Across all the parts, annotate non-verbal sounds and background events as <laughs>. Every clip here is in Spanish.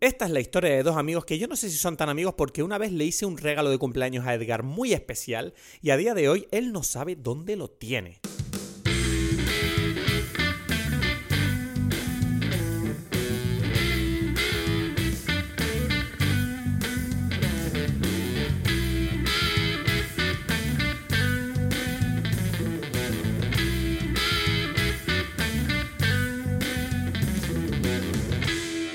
Esta es la historia de dos amigos que yo no sé si son tan amigos porque una vez le hice un regalo de cumpleaños a Edgar muy especial y a día de hoy él no sabe dónde lo tiene.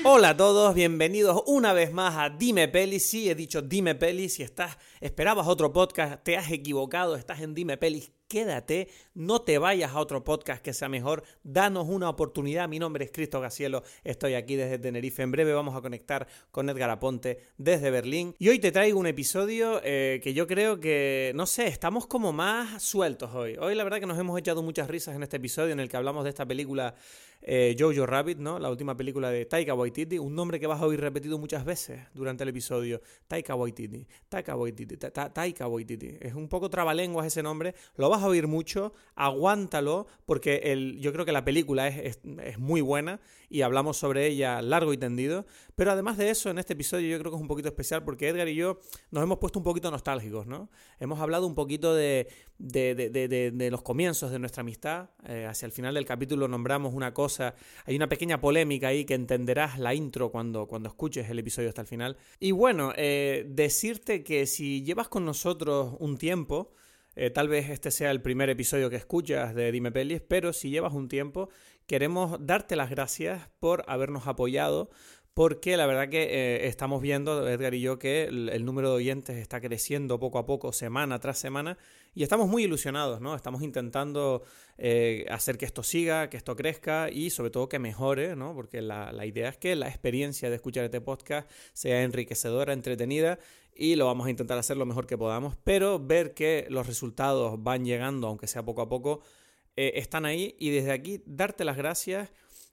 Hola a todos, bienvenidos una vez más a Dime Pelis. Sí, he dicho Dime Pelis. Si estás, esperabas otro podcast, te has equivocado, estás en Dime Pelis quédate, no te vayas a otro podcast que sea mejor, danos una oportunidad. Mi nombre es Cristo Gacielo, estoy aquí desde Tenerife. En breve vamos a conectar con Edgar Aponte desde Berlín. Y hoy te traigo un episodio eh, que yo creo que, no sé, estamos como más sueltos hoy. Hoy la verdad que nos hemos echado muchas risas en este episodio en el que hablamos de esta película eh, Jojo Rabbit, ¿no? La última película de Taika Waititi, un nombre que vas a oír repetido muchas veces durante el episodio. Taika Waititi, Taika Waititi, Taika Waititi. Es un poco trabalenguas ese nombre. Lo vas a oír mucho, aguántalo, porque el, yo creo que la película es, es, muy buena y hablamos sobre ella largo y tendido. Pero además de eso, en este episodio yo creo que es un poquito especial porque Edgar y yo nos hemos puesto un poquito nostálgicos, ¿no? Hemos hablado un poquito de, de, de, de los comienzos de nuestra amistad. Eh, hacia el final del capítulo nombramos una cosa, hay una pequeña polémica ahí que entenderás la intro cuando, cuando escuches el episodio hasta el final. Y bueno, eh, decirte que si llevas con nosotros un tiempo, eh, tal vez este sea el primer episodio que escuchas de Dime Pelis, pero si llevas un tiempo, queremos darte las gracias por habernos apoyado, porque la verdad que eh, estamos viendo, Edgar y yo, que el, número de oyentes está creciendo poco a poco, semana tras semana, y estamos muy ilusionados, ¿no? Estamos intentando eh, hacer que esto siga, que esto crezca y sobre todo que mejore, ¿no? Porque la, la idea es que la experiencia de escuchar este podcast sea enriquecedora, entretenida y lo vamos a intentar hacer lo mejor que podamos, pero ver que los resultados van llegando, aunque sea poco a poco, eh, están ahí y desde aquí darte las gracias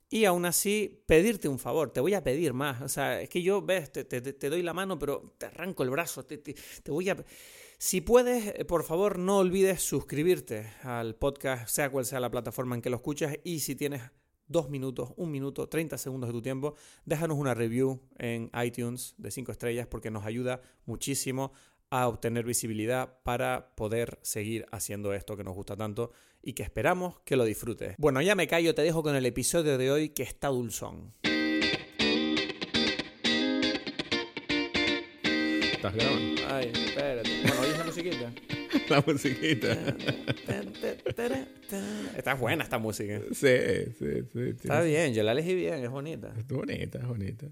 y aún así pedirte un favor, te voy a pedir más, o sea, es que yo, ves, te, te, doy la mano, pero te arranco el brazo, te, te voy a... Si puedes, eh, por favor, no olvides suscribirte al podcast, sea cual sea la plataforma en que lo escuchas, y si tienes dos minutos, un minuto, 30 segundos de tu tiempo, déjanos una review en iTunes de 5 estrellas porque nos ayuda muchísimo a obtener visibilidad para poder seguir haciendo esto que nos gusta tanto y que esperamos que lo disfrutes. Bueno, ya me callo, te dejo con el episodio de hoy que está dulzón. ¿Estás grabando? Ay, espérate. Bueno, ¿oyes <laughs> la musiquita? la <laughs> musiquita. Está buena esta música. Sí, sí, sí. Está bien, yo la elegí bien, es bonita. Es bonita, es bonita.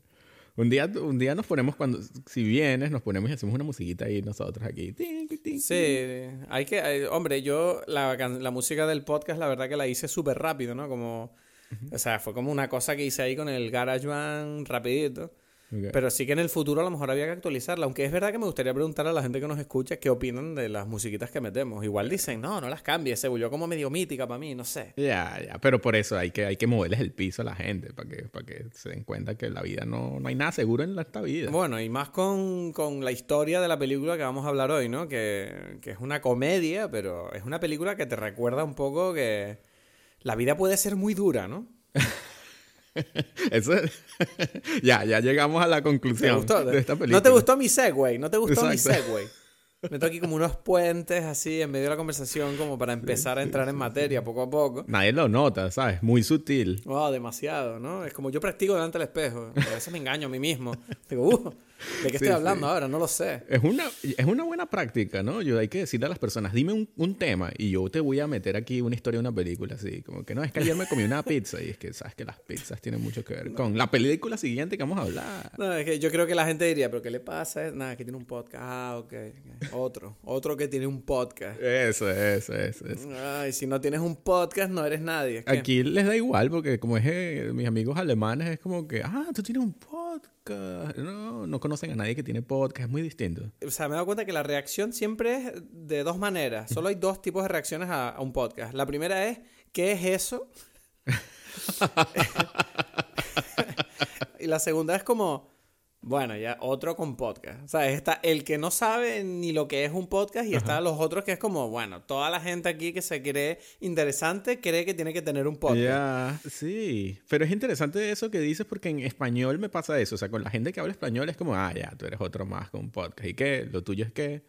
Un día, un día nos ponemos cuando, si vienes, nos ponemos y hacemos una musiquita ahí nosotros aquí. Sí, hay que, hombre, yo la, la música del podcast la verdad que la hice súper rápido, ¿no? Como, o sea, fue como una cosa que hice ahí con el GarageBand rapidito. Pero sí que en el futuro a lo mejor había que actualizarla. Aunque es verdad que me gustaría preguntar a la gente que nos escucha qué opinan de las musiquitas que metemos. Igual dicen, no, no las cambies, se volvió como medio mítica para mí, no sé. Ya, ya, pero por eso hay que, hay que moverles el piso a la gente, para que, para que se den cuenta que la vida no, no hay nada seguro en esta vida. Bueno, y más con, con la historia de la película que vamos a hablar hoy, ¿no? Que, que es una comedia, pero es una película que te recuerda un poco que la vida puede ser muy dura, ¿no? <laughs> <laughs> Eso <laughs> ya, ya llegamos a la conclusión de esta película. ¿No te gustó mi segue? ¿No te gustó mi segue? <laughs> Meto aquí como unos puentes así en medio de la conversación como para empezar a entrar en materia poco a poco. Nadie lo nota, ¿sabes? Muy sutil. Wow, demasiado, ¿no? Es como yo practico delante del espejo. A veces me engaño a mí mismo. Digo, uh, ¿De qué estoy hablando ahora? No lo sé. Es una, es una buena práctica, ¿no? Yo hay que decirle a las personas, dime un, un, tema y yo te voy a meter aquí una historia de una película, así. Como que no, es que ayer me comí una pizza y es que sabes que las pizzas tienen mucho que ver con la película siguiente que vamos a hablar. No, es que yo creo que la gente diría, ¿pero qué le pasa? Nada, que tiene un podcast. Ah, ok. Otro. Otro que tiene un podcast. Eso, eso, eso. eso. Ay, si no tienes un podcast, no eres nadie. Aquí les da igual porque como es eh, mis amigos alemanes, es como que, ah, tú tienes un podcast no, no conocen a nadie que tiene podcast, es muy distinto. O sea, me he dado cuenta que la reacción siempre es de dos maneras. Solo hay dos tipos de reacciones a, un podcast. La primera es, ¿qué es eso? <laughs> <laughs> y la segunda es como, Bueno, ya otro con podcast. O sea, está el que no sabe ni lo que es un podcast y está los otros que es como, bueno, toda la gente aquí que se cree interesante cree que tiene que tener un podcast. Ya, sí. Pero es interesante eso que dices porque en español me pasa eso. O sea, con la gente que habla español es como, ah, ya, tú eres otro más con un podcast. ¿Y qué? Lo tuyo es que...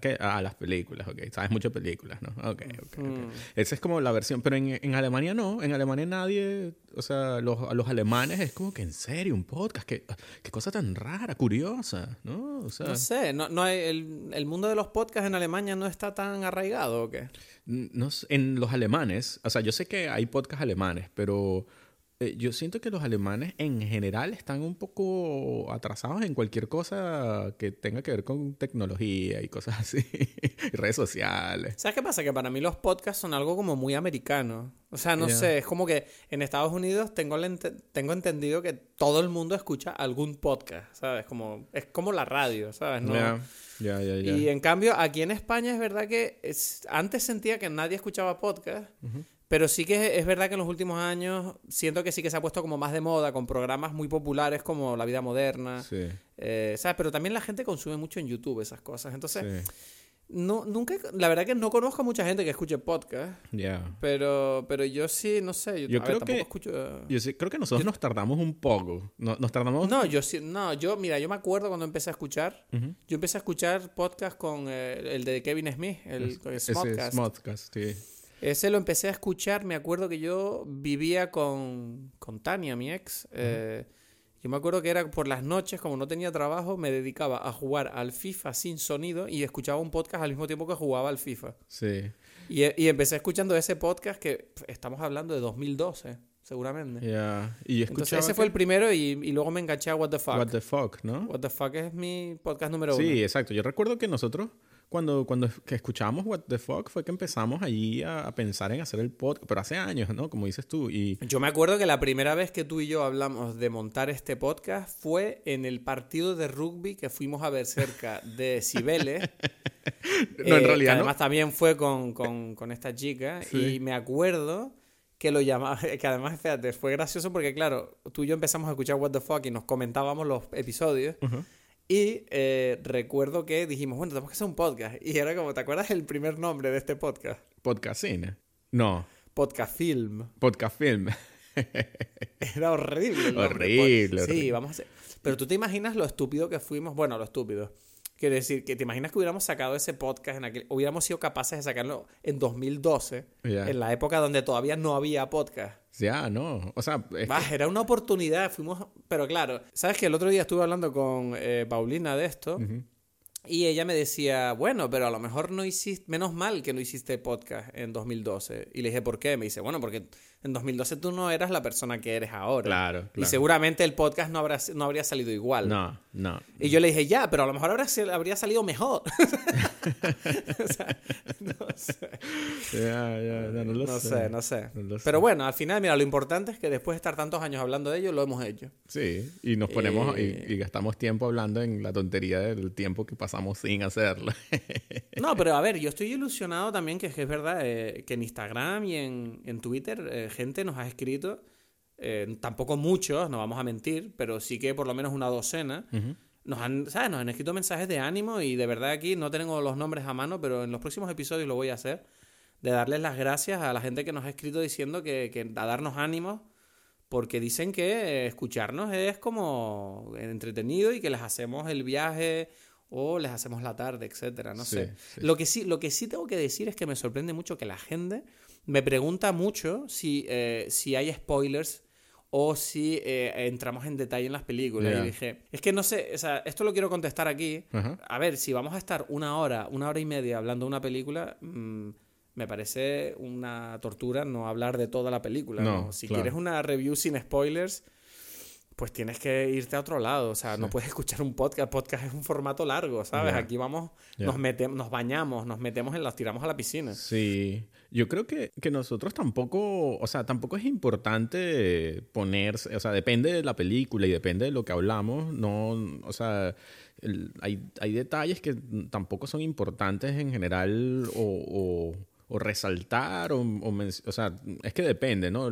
¿Qué? Ah, las películas, ok. Sabes muchas películas, ¿no? Ok, ok, ok. Mm. Esa es como la versión. Pero en, en Alemania no. En Alemania nadie. O sea, los, a los alemanes es como que en serio, un podcast. Qué, qué cosa tan rara, curiosa, ¿no? O sea, No sé, no, no hay, el, el mundo de los podcasts en Alemania no está tan arraigado o qué. no sé, en los alemanes. O sea, yo sé que hay podcasts alemanes, pero. Eh, Yo siento que los alemanes en general están un poco atrasados en cualquier cosa que tenga que ver con tecnología y cosas así, <laughs> redes sociales. ¿Sabes qué pasa? Que para mí los podcasts son algo como muy americano. O sea, no sé, es como que en Estados Unidos tengo, la ente- tengo entendido que todo el mundo escucha algún podcast, ¿sabes? Como, es como la radio, ¿sabes? No- ya, ya. Y en cambio, aquí en España es verdad que es- antes sentía que nadie escuchaba podcast, pero sí que es verdad que en los últimos años siento que sí que se ha puesto como más de moda con programas muy populares como La Vida Moderna, Sí, eh, ¿sabes? Pero también la gente consume mucho en YouTube esas cosas. Entonces, sí. no, nunca, la verdad que no conozco a mucha gente que escuche podcast, Ya. pero, pero yo sí, no sé, yo, Yo a creo tampoco que- escucho... Yo sí- creo que nosotros nos tardamos un poco. No- Nos, tardamos. No, yo sí, no, yo, mira, yo me acuerdo cuando empecé a escuchar, yo empecé a escuchar podcast con eh, el de Kevin Smith, el, el Ese Smodcast. Smodcast, sí. Ese lo empecé a escuchar, me acuerdo que yo vivía con, con Tania, mi ex. eh, yo me acuerdo que era por las noches, como no tenía trabajo, me dedicaba a jugar al FIFA sin sonido y escuchaba un podcast al mismo tiempo que jugaba al FIFA. Sí. Y, y empecé escuchando ese podcast que estamos hablando de 2012, seguramente. Ya. Y Entonces ese fue el primero y, y luego me enganché a What the Fuck. What the fuck, ¿no? What the Fuck es mi podcast número uno. Sí, exacto. Yo recuerdo que nosotros, cuando, cuando que escuchábamos What the fuck, fue que empezamos allí a, a pensar en hacer el podcast. Pero hace años, ¿no? Como dices tú. Y. Yo me acuerdo que la primera vez que tú y yo hablamos de montar este podcast fue en el partido de rugby que fuimos a ver cerca de <laughs> Cibeles. No, en eh, realidad que no. además también fue con, con- con esta chica. Sí. Y me acuerdo que lo llamaba, <laughs> que además, fíjate, fue gracioso porque, claro, tú y yo empezamos a escuchar What the Fuck y nos comentábamos los episodios. Ujú. Y eh, recuerdo que dijimos, bueno, tenemos que hacer un podcast. Y era como, ¿te acuerdas el primer nombre de este podcast? Podcast cine. No. Podcast Film. Podcast film. <laughs> Era horrible. el nombre. Horrible, Sí, horrible. vamos a hacer. Pero tú te imaginas lo estúpido que fuimos. Bueno, lo estúpido. Quiero decir, que te imaginas que hubiéramos sacado ese podcast en aquel. Hubiéramos sido capaces de sacarlo en 2012, Ya. en la época donde todavía no había podcast. Ya, no. O sea, es Bah, era una oportunidad. Fuimos. Pero claro, sabes que el otro día estuve hablando con eh, Paulina de esto. Y ella me decía, bueno, pero a lo mejor no hiciste, menos mal que no hiciste podcast en 2012. Y le dije, ¿por qué? Me dice, bueno, porque en 2012 tú no eras la persona que eres ahora. Claro, Y claro. seguramente el podcast no, habrá, no habría salido igual. No, no. Y yo le dije, ya, pero a lo mejor habría, habría salido mejor. <laughs> O sea, no sé. <laughs> Ya, ya, ya, no lo No sé. sé, no sé. No sé. Pero bueno, al final, mira, lo importante es que después de estar tantos años hablando de ello, lo hemos hecho. Sí, y nos ponemos Eh. y, y gastamos tiempo hablando en la tontería del tiempo que pasamos sin hacerlo. <laughs> No, pero a ver, yo estoy ilusionado también que, es que es verdad eh, que en Instagram y en, en Twitter eh, gente nos ha escrito, eh, tampoco muchos, no vamos a mentir, pero sí que por lo menos una docena. Nos han, ¿sabes? Nos han escrito mensajes de ánimo y de verdad aquí no tengo los nombres a mano, pero en los próximos episodios lo voy a hacer, de darles las gracias a la gente que nos ha escrito diciendo que, que a darnos ánimos, porque dicen que eh, escucharnos es como entretenido y que les hacemos el viaje o les hacemos la tarde, etcétera, no Sí, sé. sí. Lo que sí, lo que sí tengo que decir es que me sorprende mucho que la gente me pregunta mucho si, eh, si hay spoilers o si eh, entramos en detalle en las películas. Y dije, es que no sé, o sea, esto lo quiero contestar aquí. A ver, si vamos a estar una hora, una hora y media hablando de una película, mm, me parece una tortura no hablar de toda la película. No, ¿no? Si claro. quieres una review sin spoilers, pues tienes que irte a otro lado. O sea, no puedes <laughs> escuchar un podcast. Podcast es un formato largo, ¿sabes? Aquí vamos, nos metemos, nos bañamos, nos metemos en las tiramos a la piscina. Sí, yo creo que, que nosotros tampoco, o sea, tampoco es importante ponerse, o sea, depende de la película y depende de lo que hablamos, no, o sea, el- hay, hay detalles que tampoco son importantes en general o, o- o resaltar, o, o o sea, es que depende, ¿no?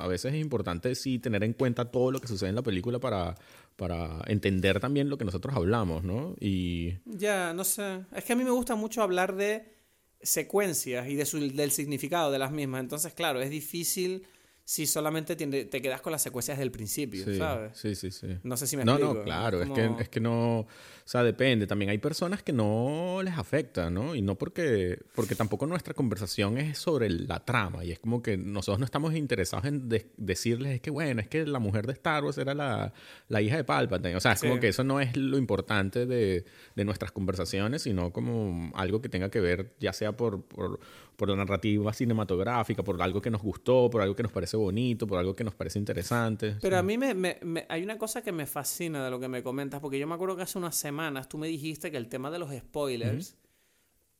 A veces es importante sí tener en cuenta todo lo que sucede en la película para, para entender también lo que nosotros hablamos, ¿no? Y Ya, no sé. Es que a mí me gusta mucho hablar de secuencias y de su- del significado de las mismas. Entonces, claro, es difícil si solamente tiende- te quedas con las secuencias del principio, sí, ¿sabes? sí, sí, sí. No sé si me No, explico. no, claro, es, como- que, es que no, o sea, depende. También hay personas que no les afecta, ¿no? Y no porque, porque tampoco nuestra conversación es sobre la trama y es como que nosotros no estamos interesados en de- decirles, es que bueno, es que la mujer de Star Wars era la, la hija de Palpatine. O sea, es Sí. como que eso no es lo importante de, de nuestras conversaciones, sino como algo que tenga que ver, ya sea por, por, por la narrativa cinematográfica, por algo que nos gustó, por algo que nos parece bonito, por algo que nos parece interesante. Pero a mí me, me- me- hay una cosa que me fascina de lo que me comentas, porque yo me acuerdo que hace unas semanas tú me dijiste que el tema de los spoilers,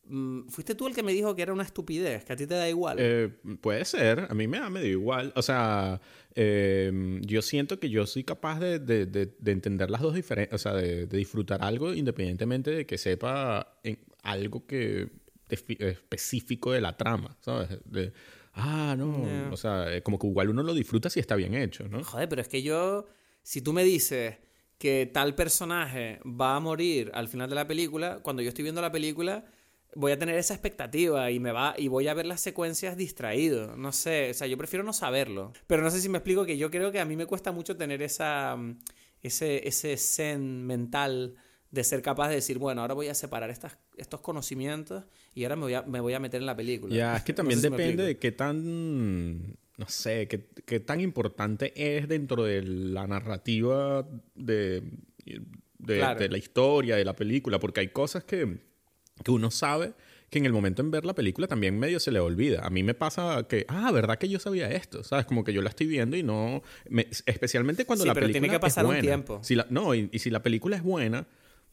mm, fuiste tú el que me dijo que era una estupidez, que a ti te da igual. Eh, puede ser, a mí me da medio igual. O sea, eh, yo siento que yo soy capaz de, de- de- de entender las dos diferencias, o sea, de, disfrutar algo independientemente de que sepa en algo que específico de la trama, ¿sabes? De, ah, no, Yeah. o sea, eh, como que igual uno lo disfruta si está bien hecho, ¿no? Joder, pero es que yo, si tú me dices que tal personaje va a morir al final de la película, cuando yo estoy viendo la película, voy a tener esa expectativa y me va y voy a ver las secuencias distraído. No sé, o sea, yo prefiero no saberlo. Pero no sé si me explico que yo creo que a mí me cuesta mucho tener esa mm, ese ese zen mental de ser capaz de decir, bueno, ahora voy a separar estas, estos conocimientos y ahora me voy a, me voy a meter en la película. Ya, es que No también sé si depende de qué tan, no sé, qué, qué tan importante es dentro de la narrativa de, de, Claro. de la historia, de la película, porque hay cosas que, que uno sabe que en el momento en ver la película también medio se le olvida. A mí me pasa que, ah, ¿verdad que yo sabía esto? ¿Sabes? Como que yo la estoy viendo y no... me- especialmente cuando Sí, la pero película tiene que es pasar un buena. tiempo. Si la- no, y, y si la película es buena,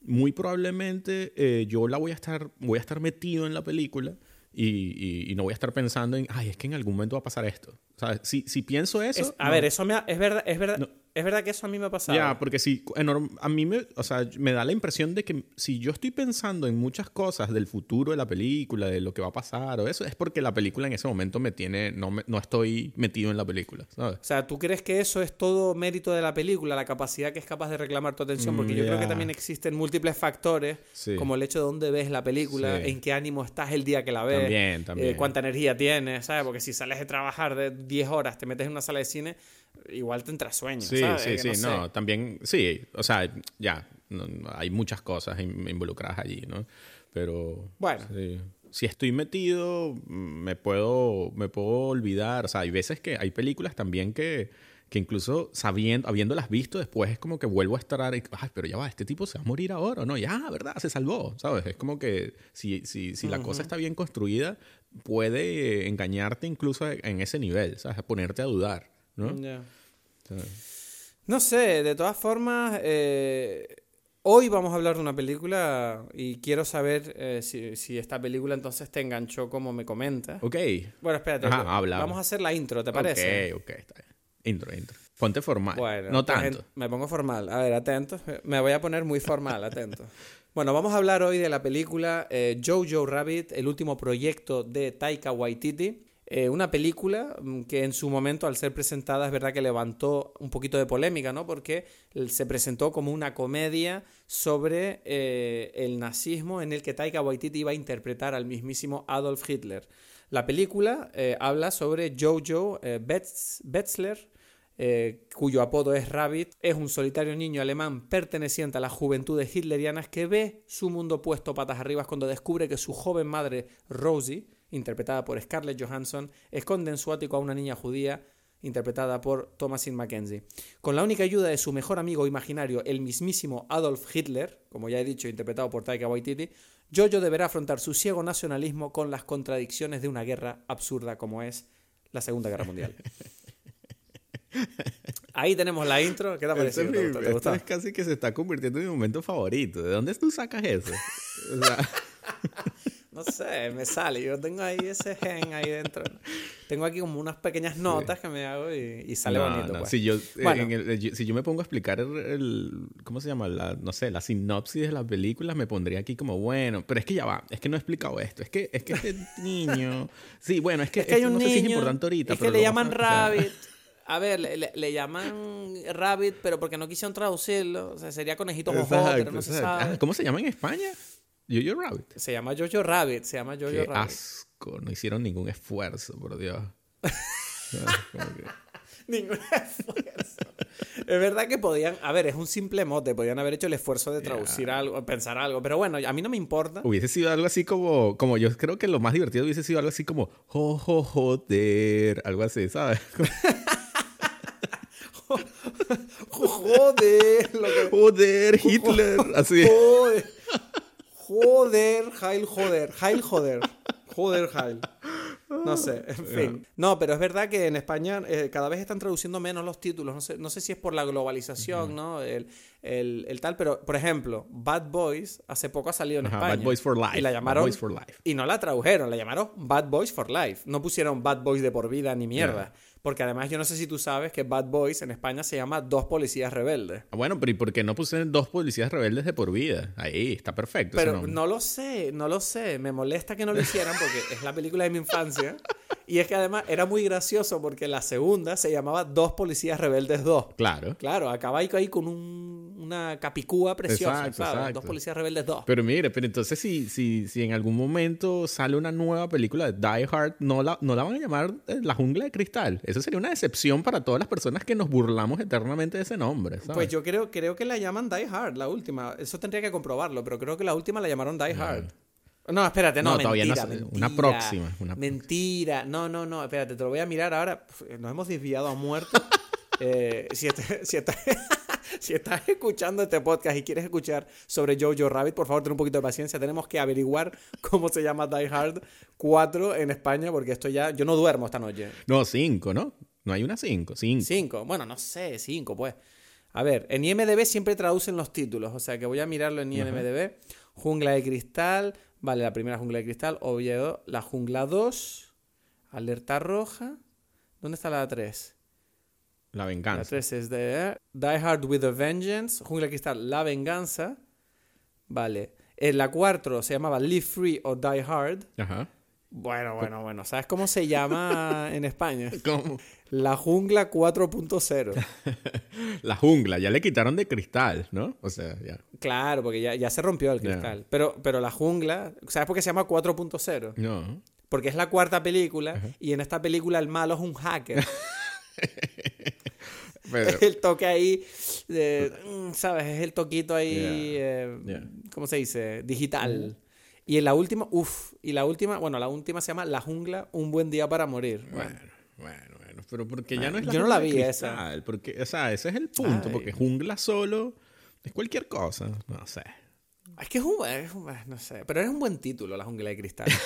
muy probablemente eh, yo la voy a estar, voy a estar metido en la película y, y- y no voy a estar pensando en, ay, es que en algún momento va a pasar esto. ¿Sabes? Si, si pienso eso... Es- a no. ver, eso me ha- es verdad, es verdad, No. Es verdad que eso a mí me ha pasado. Ya, porque si a mí me, o sea, me da la impresión de que si yo estoy pensando en muchas cosas del futuro de la película, de lo que va a pasar o eso, es porque la película en ese momento me tiene, no, me- no estoy metido en la película, ¿sabes? O sea, ¿tú crees que eso es todo mérito de la película, la capacidad que es capaz de reclamar tu atención? Porque yo creo que ya. también existen múltiples factores, Sí. como el hecho de dónde ves la película, Sí. en qué ánimo estás el día que la ves, También, también. eh, cuánta energía tienes, ¿sabes? Porque si sales de trabajar de 10 horas, te metes en una sala de cine, igual te entra sueño, Sí, ¿sabes? sí, Que sí, no sé. no, también, sí, o sea, ya, no- hay muchas cosas in- involucradas allí, ¿no? Pero, Bueno. sí. si estoy metido, me puedo, me puedo olvidar, o sea, hay veces que hay películas también que, que incluso sabiendo, habiéndolas visto, después es como que vuelvo a estar, ay, pero ya va, este tipo se va a morir ahora, ¿o no? Ya, ¿verdad? Se salvó, ¿sabes? Es como que si, si, si la cosa está bien construida, puede engañarte incluso en ese nivel, ¿sabes? Ponerte a dudar, ¿no? No sé, de todas formas, eh, hoy vamos a hablar de una película y quiero saber eh, si, si esta película entonces te enganchó como me comentas. Ok. Bueno, espérate, Ajá, vamos a hacer la intro, ¿te parece? Ok, ok, está bien. Intro, intro. Ponte formal. Bueno, no tanto. me pongo formal. A ver, atentos. Me voy a poner muy formal, <laughs> atentos. Bueno, vamos a hablar hoy de la película eh, Jojo Rabbit, el último proyecto de Taika Waititi. Eh, una película mm, que en su momento, al ser presentada, es verdad que levantó un poquito de polémica, ¿no? Porque se presentó como una comedia sobre eh, el nazismo en el que Taika Waititi iba a interpretar al mismísimo Adolf Hitler. La película eh, habla sobre Jojo Betz- Betzler, cuyo apodo es Rabbit, es un solitario niño alemán perteneciente a las juventudes hitlerianas que ve su mundo puesto patas arriba cuando descubre que su joven madre Rosie, interpretada por Scarlett Johansson, esconde en su ático a una niña judía interpretada por Thomasin Mackenzie. Con la única ayuda de su mejor amigo imaginario, el mismísimo Adolf Hitler, como ya he dicho, interpretado por Taika Waititi, Jojo deberá afrontar su ciego nacionalismo con las contradicciones de una guerra absurda como es la Segunda Guerra Mundial. <laughs> Ahí tenemos la intro. ¿Qué te ha parecido? ¿Te? ¿Te esto gustó? es casi que se está convirtiendo en mi momento favorito. ¿De dónde tú sacas eso? O sea, <laughs> No sé, me sale. Yo tengo ahí ese gen ahí dentro. Tengo aquí como unas pequeñas notas que me hago y, y sale no, bonito. no. pues. Si, yo, eh, Bueno. en el- yo- si yo me pongo a explicar el, el- ¿Cómo se llama? La, no sé, la sinopsis de las películas, me pondría aquí como, bueno, pero es que ya va, es que no he explicado esto. Es que, es que este <laughs> niño. Sí, bueno, es que, Es que hay un no sé niño. si es importante ahorita. es pero que le llaman o sea, Rabbit. <laughs> A ver, le, le- le llaman Rabbit, pero porque no quisieron traducirlo. O sea, sería conejito pero no se sabe. Ah, ¿Cómo se llama en España? Jojo Rabbit. Se llama Jojo Rabbit, se llama Jojo Qué Rabbit. asco. No hicieron ningún esfuerzo, por Dios. Que- <laughs> Ningún esfuerzo. es verdad que podían, a ver, es un simple mote, podían haber hecho el esfuerzo de traducir algo, pensar algo, pero bueno, a mí no me importa. Hubiese sido algo así como, como yo creo que lo más divertido hubiese sido algo así como, jo, jo, joder, algo así, ¿sabes? <laughs> Joder, lo que- Joder, Hitler, así. Joder. Joder, Heil, joder. Heil, joder. Joder, Heil. No sé, en fin. No, pero es verdad que en España eh, cada vez están traduciendo menos los títulos. No sé, no sé si es por la globalización, ¿no? El, el- el tal, pero por ejemplo, Bad Boys hace poco ha salido en España. Bad Boys for Life. Y la Bad llamaron. Boys for Life. Y no la tradujeron, la llamaron Bad Boys for Life. No pusieron Bad Boys de por vida ni mierda. Porque además yo no sé si tú sabes que Bad Boys en España se llama Dos Policías Rebeldes. Ah, Bueno, pero ¿y por qué no pusieron dos policías rebeldes de por vida? Ahí, está perfecto. Pero no lo sé, no lo sé. Me molesta que no lo hicieran porque es la película de mi infancia. <laughs> Y es que además era muy gracioso porque la segunda se llamaba Dos Policías Rebeldes 2. Claro. Claro, acaba ahí, con un- una capicúa preciosa, Exacto, ¿sabes? exacto. Dos Policías Rebeldes 2. Pero mire, pero entonces si, si, si en algún momento sale una nueva película de Die Hard, no la, no la van a llamar eh, La Jungla de Cristal. Eso sería una decepción para todas las personas que nos burlamos eternamente de ese nombre. ¿sabes? Pues yo creo, creo que la llaman Die Hard, la última. Eso tendría que comprobarlo, pero creo que la última la llamaron Die Hard. No, espérate, no, No, todavía no mentira, sé. mentira. Una próxima, una mentira. No, no, no, espérate, te lo voy a mirar ahora. Nos hemos desviado a muerte. <laughs> Eh, si, est- si estás, <laughs> si estás escuchando este podcast y quieres escuchar sobre Jojo Rabbit, por favor, ten un poquito de paciencia. Tenemos que averiguar <laughs> cómo se llama Die Hard 4 en España, porque esto ya. Yo no duermo esta noche. No, cinco, ¿no? No hay una cinco, cinco. Cinco. Bueno, no sé, cinco, pues. A ver, en IMDB siempre traducen los títulos, o sea que voy a mirarlo en IMDB. Jungla de Cristal, vale, la primera Jungla de Cristal, Oviedo, la Jungla 2, Alerta Roja. ¿Dónde está la 3? La La venganza. 3 es de Die Hard with a Vengeance, Jungla de Cristal, La Venganza. Vale. En la 4 se llamaba Live Free o Die Hard. Ajá. Bueno, bueno, bueno. ¿Sabes cómo se llama <laughs> en España? ¿Cómo? La Jungla 4.0. <laughs> La jungla, ya le quitaron de cristal, ¿no? O sea, ya. Claro, porque ya, ya se rompió el cristal. Pero, pero la jungla, ¿sabes por qué se llama 4.0? No. Porque es la cuarta película y en esta película el malo es un hacker. <laughs> Pero, el toque ahí, de, mm, ¿sabes? Es el toquito ahí, eh, Yeah. ¿cómo se dice? Digital. Y en la última, uff, y la última, bueno, la última se llama La jungla, un buen día para morir. Bueno, bueno. Pero porque ya no es la Yo no la vi cristal, Porque, o sea, ese es el punto. Ay. Porque jungla solo es cualquier cosa. No sé. es que es un, es un- no sé, pero es un buen título, La jungla de cristal. <laughs>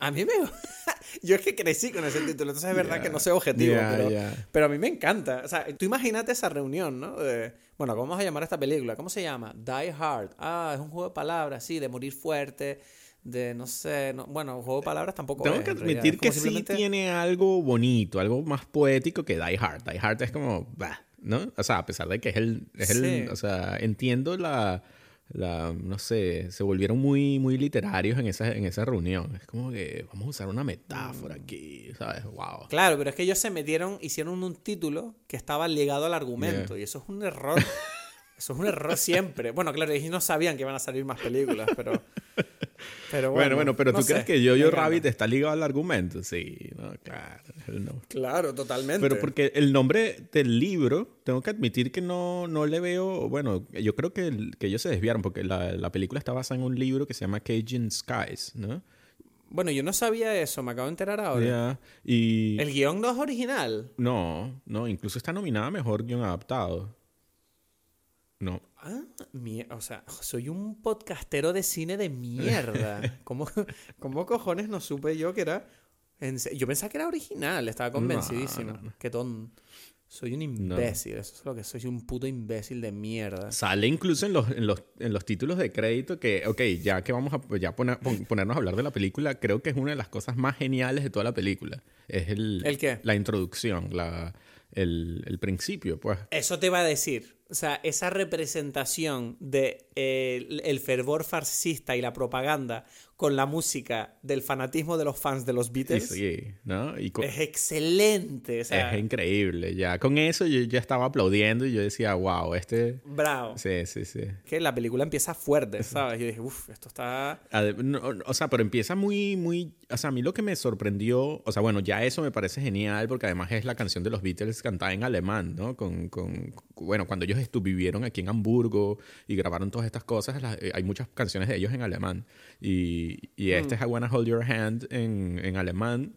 A mí me... <laughs> Yo es que crecí con ese título, entonces es verdad Ya, que no soy objetivo, ya, pero, ya. pero a mí me encanta. O sea, tú imagínate esa reunión, ¿no? De, bueno, ¿cómo vamos a llamar a esta película? ¿Cómo se llama? Die Hard. Ah, es un juego de palabras, sí, de morir fuerte, de no sé, no- bueno, juego de palabras tampoco Tengo es, que admitir que sí tiene algo bonito, algo más poético que Die Hard. Die Hard es como, bah, ¿no? O sea, a pesar de que es el, es el o sea, entiendo la, la, no sé, se volvieron muy, muy literarios en esa, en esa reunión. Es como que vamos a usar una metáfora aquí, ¿sabes? Wow. Claro, pero es que ellos se metieron, hicieron un título que estaba ligado al argumento Yeah. y eso es un error. <laughs> eso es un error siempre. Bueno, claro, ellos no sabían que iban a salir más películas, pero... <laughs> pero Bueno, bueno, pero no ¿tú sé, crees que Jojo. Rabbit está ligado al argumento? Sí, no, claro. no. Claro, totalmente. Pero porque el nombre del libro, tengo que admitir que no, no le veo, bueno, yo creo que, el- que ellos se desviaron porque la, la película está basada en un libro que se llama Cajun Skies, ¿no? Bueno, yo no sabía eso, me acabo de enterar ahora. Ya, Y El guion no es original. no, no, incluso está nominada a Mejor Guión Adaptado. No. Ah, o sea, soy un podcastero de cine de mierda. <laughs> ¿Cómo, cómo cojones no supe yo que era? Yo pensaba que era original, estaba convencidísimo. no, no. Qué. Soy un imbécil, eso es lo que soy, soy un puto imbécil de mierda. Sale incluso en los, en los, en los títulos de crédito que, ok, ya que vamos a ya poner- pon- ponernos a hablar de la película, creo que es una de las cosas más geniales de toda la película. Es el, ¿El qué? La introducción, la, el, el principio, pues. Eso te va a decir. O sea, esa representación de eh, el, fervor fascista y la propaganda con la música del fanatismo de los fans de los Beatles. Sí, ¿no? Y es excelente. O sea, es increíble. Ya con eso yo ya estaba aplaudiendo y yo decía, wow, este. Bravo. Sí, sí, sí. Que la película empieza fuerte, ¿sabes? Yo dije, uff, esto está. o sea, pero empieza muy, muy. O sea, a mí lo que me sorprendió. O sea, bueno, ya eso me parece genial porque además es la canción de los Beatles cantada en alemán, ¿no? Con. con bueno, cuando ellos vivieron aquí en Hamburgo y grabaron todas estas cosas, eh, hay muchas canciones de ellos en alemán. Y, y este mm. es I Wanna Hold Your Hand en, en alemán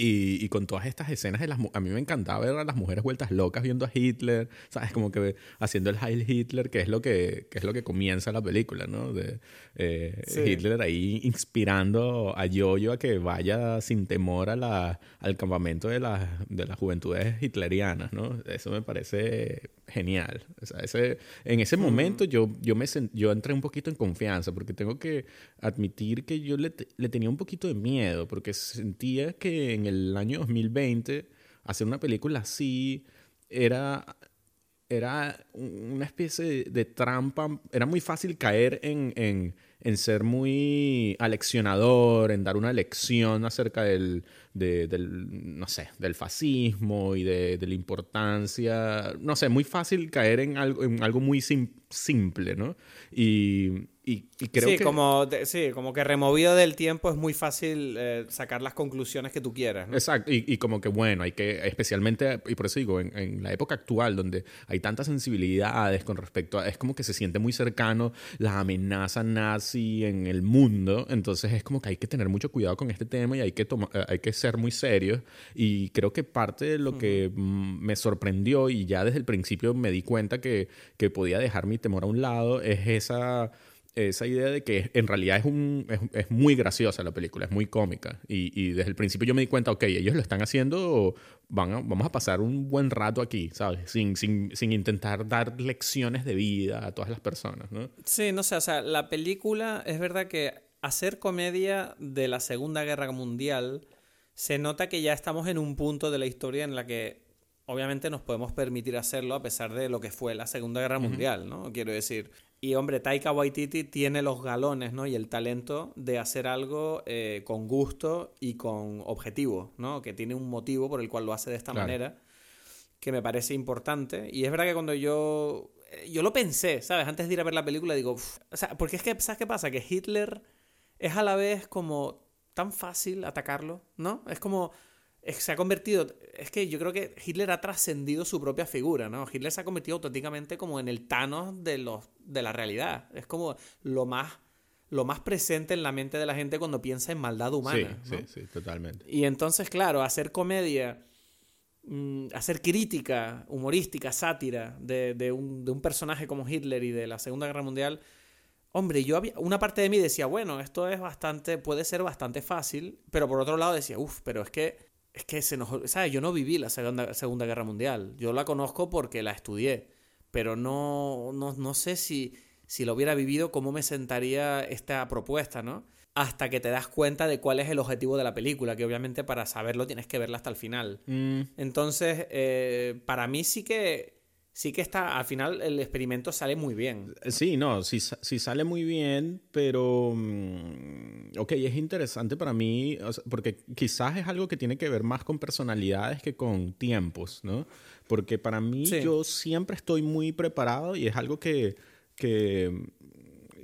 y, y, con todas estas escenas de las a mí me encantaba ver a las mujeres vueltas locas viendo a Hitler, ¿sabes? Como que haciendo el Heil Hitler, que es lo que, que es lo que comienza la película, ¿no? De eh, Hitler ahí inspirando a Yoyo a que vaya sin temor a la, al campamento de, la, de las juventudes hitlerianas, ¿no? Eso me parece genial. O sea, ese, en ese momento yo, yo, me yo entré un poquito en confianza porque tengo que admitir que yo le, le tenía un poquito de miedo porque sentía que en el año 2020 hacer una película así era, era una especie de, trampa, era muy fácil caer en, en, en, ser muy aleccionador, en dar una lección acerca del, del no sé, del fascismo y de, la importancia, no sé, muy fácil caer en algo, en algo muy simple, ¿no? Y y, creo sí, que... Como sí, como que removido del tiempo es muy fácil eh, sacar las conclusiones que tú quieras. Exacto, y, como que bueno, hay que, especialmente, y por eso digo, en, la época actual donde hay tantas sensibilidades con respecto a, es como que se siente muy cercano la amenaza nazi en el mundo, entonces es como que hay que tener mucho cuidado con este tema y hay que, eh, hay que ser muy serios. Y creo que parte de lo que mm, me sorprendió y ya desde el principio me di cuenta que, que podía dejar mi temor a un lado es esa esa idea de que en realidad es, un, es, muy graciosa la película, es muy cómica. Y, desde el principio yo me di cuenta, ok, ellos lo están haciendo, van vamos a pasar un buen rato aquí, ¿sabes? Sin, sin, sin, intentar dar lecciones de vida a todas las personas, ¿no? Sí, no sé, o sea, la película es verdad que hacer comedia de la Segunda Guerra Mundial se nota que ya estamos en un punto de la historia en la que obviamente nos podemos permitir hacerlo a pesar de lo que fue la Segunda Guerra Mundial, ¿no? Quiero decir, y hombre, Taika Waititi tiene los galones ¿no? y el talento de hacer algo eh, con gusto y con objetivo, ¿no? que tiene un motivo por el cual lo hace de esta manera, que me parece importante. Y es verdad que cuando yo, eh, yo lo pensé, ¿sabes? Antes de ir a ver la película, digo, o sea, porque es que, ¿sabes qué pasa? Que Hitler es a la vez como tan fácil atacarlo, ¿no? Es como se ha convertido, es que yo creo que Hitler ha trascendido su propia figura, ¿no? Hitler se ha convertido auténticamente como en el Thanos de, los, de la realidad. Es como lo más, lo más presente en la mente de la gente cuando piensa en maldad humana. Sí, sí, sí, totalmente. Y entonces, claro, hacer comedia, mm, hacer crítica humorística, sátira de, de, un, de un personaje como Hitler y de la Segunda Guerra Mundial, Hombre, yo había, una parte de mí decía, bueno, esto es bastante, puede ser bastante fácil, pero por otro lado decía, uff, pero es que es que se nos... ¿Sabes? Yo no viví la Segunda, Segunda Guerra Mundial. Yo la conozco porque la estudié. Pero no, no, no sé si, si lo hubiera vivido, cómo me sentaría esta propuesta, ¿no? Hasta que te das cuenta de cuál es el objetivo de la película, que obviamente para saberlo tienes que verla hasta el final. Mm. Entonces, eh, para mí sí que sí que está, al final el experimento sale muy bien. Sí, no, sí, sí sale muy bien, pero, mm, ok, es interesante para mí, porque quizás es algo que tiene que ver más con personalidades que con tiempos, ¿no? Porque para mí yo siempre estoy muy preparado y es algo que, que,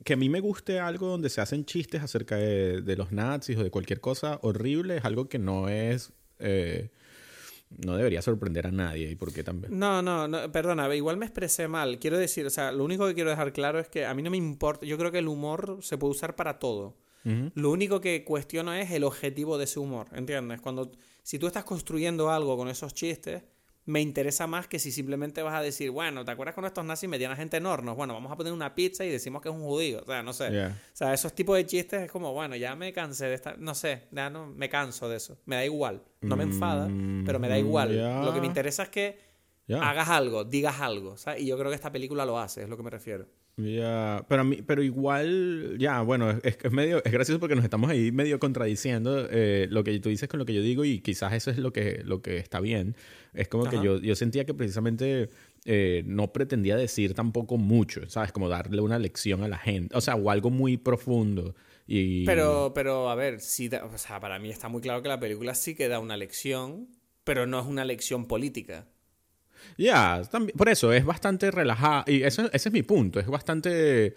que a mí me guste algo donde se hacen chistes acerca de, los nazis o de cualquier cosa horrible, es algo que no es... Eh, no debería sorprender a nadie. ¿Y por qué también? No, no, no, perdona, igual me expresé mal. Quiero decir, o sea, lo único que quiero dejar claro es que a mí no me importa. Yo creo que el humor se puede usar para todo. Lo único que cuestiono es el objetivo de ese humor, ¿entiendes? Cuando, si tú estás construyendo algo con esos chistes, me interesa más que si simplemente vas a decir, bueno, ¿te acuerdas cuando estos nazis metían a gente en hornos? Bueno, vamos a poner una pizza y decimos que es un judío. O sea, no sé. O sea, esos tipos de chistes es como, bueno, ya me cansé de estar, no sé, ya no, me canso de eso. Me da igual. No me enfada, pero me da igual. Lo que me interesa es que hagas algo, digas algo. Y yo creo que esta película lo hace, es lo que me refiero. Ya, pero, mí, pero igual, ya, bueno, es, es, medio, es gracioso porque nos estamos ahí medio contradiciendo eh, lo que tú dices con lo que yo digo y quizás eso es lo que, lo que está bien. Es como que yo, yo sentía que precisamente eh, no pretendía decir tampoco mucho, ¿sabes? Como darle una lección a la gente, o sea, o algo muy profundo. Y... Pero, pero, a ver, sí, o sea, para mí está muy claro que la película sí que da una lección, pero no es una lección política. Ya, también- por eso es bastante relajada. Y eso, ese es mi punto. Es bastante. eh,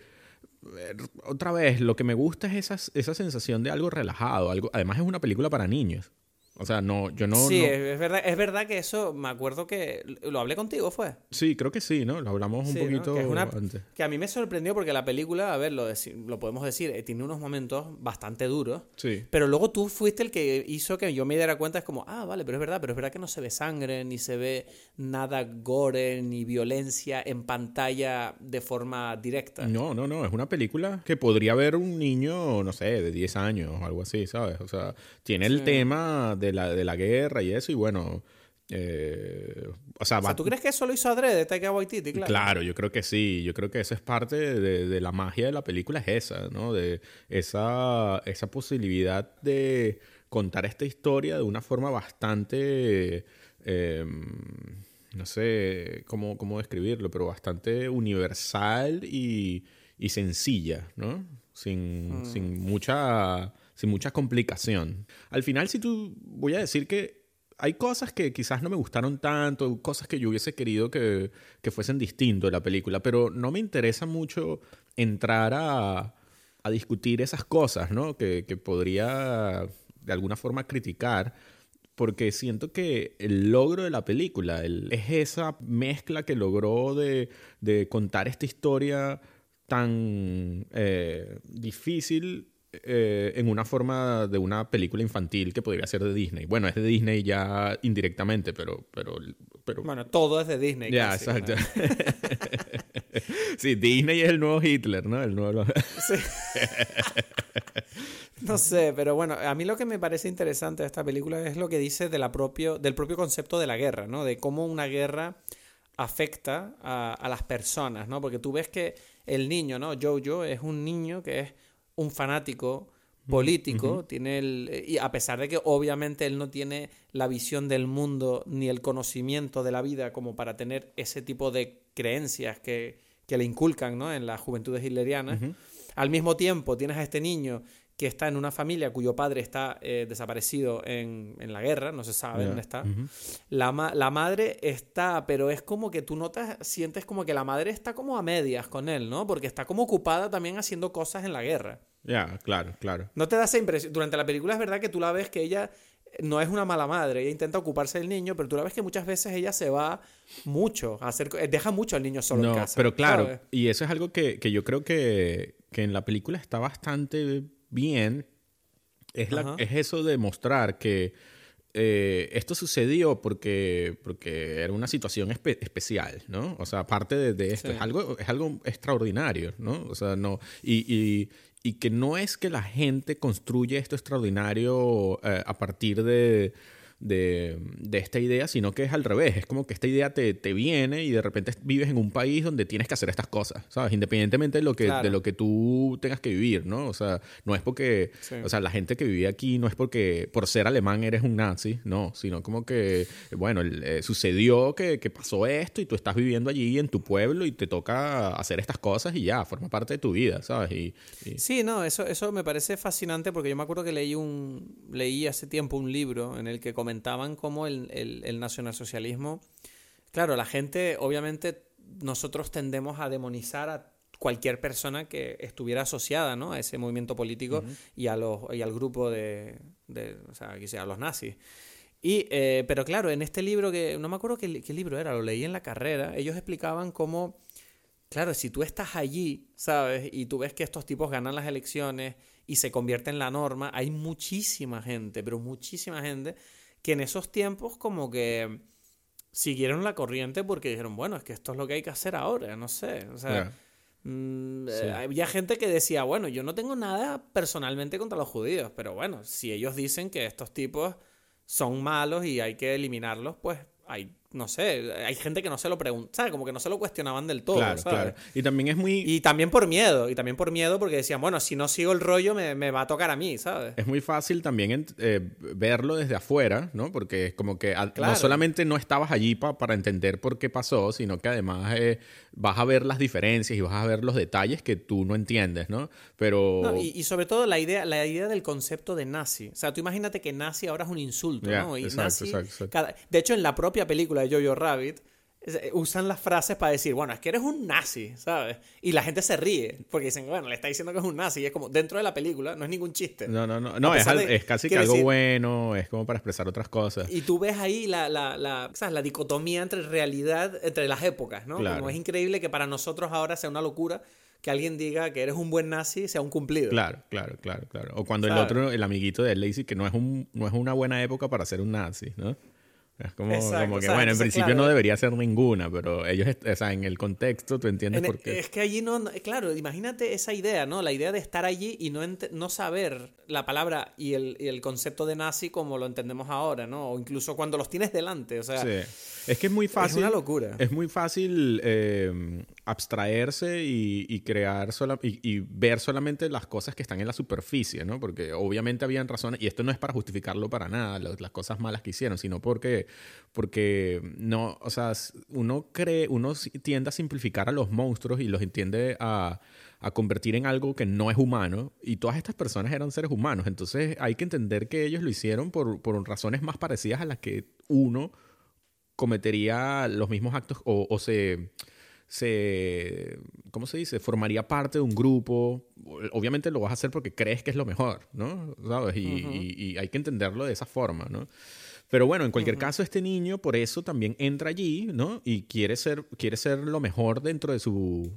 Otra vez, lo que me gusta es esa, esa sensación de algo relajado. Algo, además, es una película para niños. O sea, no, yo no. sí, no- Es, verdad, es verdad que eso, me acuerdo que lo hablé contigo, fue. sí, creo que sí, ¿no? Lo hablamos un Sí, ¿no? poquito Que una- antes. Que a mí me sorprendió porque la película, a ver, lo, lo podemos decir, eh, tiene unos momentos bastante duros. Sí. Pero luego tú fuiste el que hizo que yo me diera cuenta, es como, ah, vale, pero es verdad, pero es verdad que no se ve sangre, ni se ve nada gore, ni violencia en pantalla de forma directa. No, no, no. Es una película que podría ver un niño, no sé, de 10 años o algo así, ¿sabes? O sea, tiene el Sí. tema de la, de la guerra y eso, y bueno. eh, o sea, O sea, va- ¿tú crees que eso lo hizo adrede Taika Waititi? Claro. Claro, yo creo que sí. Yo creo que eso es parte de, de la magia de la película, es esa, ¿no? De esa, esa posibilidad de contar esta historia de una forma bastante, eh, no sé cómo, cómo describirlo, pero bastante universal y, y sencilla, ¿no? Sin, sin, mucha, sin mucha complicación. Al final, si tú, voy a decir que hay cosas que quizás no me gustaron tanto, cosas que yo hubiese querido que, que fuesen distintos de la película, pero no me interesa mucho entrar a, a discutir esas cosas, ¿no? Que, que podría de alguna forma criticar, porque siento que el logro de la película el- es esa mezcla que logró de, de contar esta historia tan eh, difícil eh, en una forma de una película infantil que podría ser de Disney. Bueno, es de Disney ya indirectamente, pero... pero, pero Bueno, todo es de Disney. ya, casi, exacto. ¿no? <laughs> sí, Disney es el nuevo Hitler, ¿no? El nuevo... Sí. No sé, pero bueno, a mí lo que me parece interesante de esta película es lo que dice de la propio, del propio concepto de la guerra, ¿no? De cómo una guerra afecta a, a las personas, ¿no? Porque tú ves que el niño, ¿no? Jojo es un niño que es un fanático político, tiene el, y a pesar de que obviamente él no tiene la visión del mundo ni el conocimiento de la vida como para tener ese tipo de creencias que, que le inculcan, ¿no? En las juventudes hitlerianas, al mismo tiempo tienes a este niño que está en una familia cuyo padre está eh, desaparecido en, en la guerra, no se sabe dónde está. La, ma- la madre está, pero es como que tú notas, sientes como que la madre está como a medias con él, ¿no? Porque está como ocupada también haciendo cosas en la guerra. Ya, claro, claro. ¿No te da esa impresión? Durante la película es verdad que tú la ves que ella no es una mala madre, ella intenta ocuparse del niño, pero tú la ves que muchas veces ella se va mucho a hacer, eh, deja mucho al niño solo no, en casa. pero claro, ¿sabes? y eso es algo que, que yo creo que, que en la película está bastante bien. Es, la- es eso de mostrar que eh, esto sucedió porque, porque era una situación espe- especial, ¿no? O sea, aparte de, de esto, Sí. es, algo, es algo extraordinario, ¿no? O sea, no. Y, y- y que no es que la gente construye esto extraordinario eh, a partir de, de, de esta idea, sino que es al revés. Es como que esta idea te, te viene y de repente vives en un país donde tienes que hacer estas cosas, ¿sabes? Independientemente de lo que, Claro. de lo que tú tengas que vivir, ¿no? O sea, no es porque, Sí. o sea, la gente que vivía aquí no es porque por ser alemán eres un nazi, no, sino como que, bueno, eh, sucedió que, que pasó esto y tú estás viviendo allí en tu pueblo y te toca hacer estas cosas y ya, forma parte de tu vida, ¿sabes? Y, y- Sí, no, eso, eso me parece fascinante porque yo me acuerdo que leí un leí hace tiempo un libro en el que comentaban cómo el, el, el nacionalsocialismo, claro, la gente, obviamente, nosotros tendemos a demonizar a cualquier persona que estuviera asociada ¿no? a ese movimiento político y, a los, y al grupo de, de o sea, que sea, a los nazis. Y, eh, pero claro, en este libro que, no me acuerdo qué, qué libro era, lo leí en la carrera, ellos explicaban cómo Claro, si tú estás allí, ¿sabes? Y tú ves que estos tipos ganan las elecciones y se convierte en la norma, hay muchísima gente, pero muchísima gente que en esos tiempos como que siguieron la corriente porque dijeron, bueno, es que esto es lo que hay que hacer ahora, no sé. O sea, mm, Sí. eh, había gente que decía, bueno, yo no tengo nada personalmente contra los judíos, pero bueno, si ellos dicen que estos tipos son malos y hay que eliminarlos, pues hay, no sé, hay gente que no se lo pregunta, ¿sabes? Como que no se lo cuestionaban del todo, Claro, ¿sabes? claro. Y también es muy... Y también por miedo, y también por miedo porque decían, bueno, si no sigo el rollo me, me va a tocar a mí, ¿sabes? Es muy fácil también eh, verlo desde afuera, ¿no? Porque es como que Claro. no solamente no estabas allí pa- para entender por qué pasó, sino que además eh, vas a ver las diferencias y vas a ver los detalles que tú no entiendes, ¿no? Pero... No, y, y sobre todo la idea, la idea del concepto de nazi. O sea, tú imagínate que nazi ahora es un insulto, ¿no? Y exacto, nazi, exacto, exacto. cada- de hecho, en la propia película de Jojo Rabbit, eh, usan las frases para decir, bueno, es que eres un nazi, ¿sabes? Y la gente se ríe, porque dicen, bueno, le está diciendo que es un nazi, y es como, dentro de la película, no es ningún chiste. No, no, no. No, es, de- es casi que algo decir- bueno, es como para expresar otras cosas. Y tú ves ahí la, la, la, ¿sabes? la dicotomía entre realidad, entre las épocas, ¿no? Claro. Como es increíble que para nosotros ahora sea una locura que alguien diga que eres un buen nazi sea un cumplido. Claro, claro, claro, claro. O cuando el otro, el amiguito de él le dice que no es, un, no es una buena época para ser un nazi, ¿no? Es como, Exacto, como que, o sea, bueno, en principio claro. no debería ser ninguna, pero ellos, o sea, en el contexto tú entiendes En el- por qué. Es que allí no, claro, imagínate esa idea, ¿no? La idea de estar allí y no, ent- no saber la palabra y el, y el concepto de nazi como lo entendemos ahora, ¿no? O incluso cuando los tienes delante, o sea, Sí. Es que es muy fácil. una locura. Es muy fácil eh, abstraerse y, y crear sola, y, y ver solamente las cosas que están en la superficie, ¿no? Porque obviamente habían razones, y esto no es para justificarlo para nada, las cosas malas que hicieron, sino porque, porque no, o sea, uno cree, uno tiende a simplificar a los monstruos y los entiende a, a convertir en algo que no es humano, y todas estas personas eran seres humanos, entonces hay que entender que ellos lo hicieron por, por razones más parecidas a las que uno cometería los mismos actos o, o se, se, ¿cómo se dice? Formaría parte de un grupo. Obviamente lo vas a hacer porque crees que es lo mejor, ¿no? ¿Sabes? Y, y- y hay que entenderlo de esa forma, ¿no? Pero bueno, en cualquier caso, este niño por eso también entra allí, ¿no? Y quiere ser, quiere ser lo mejor dentro de su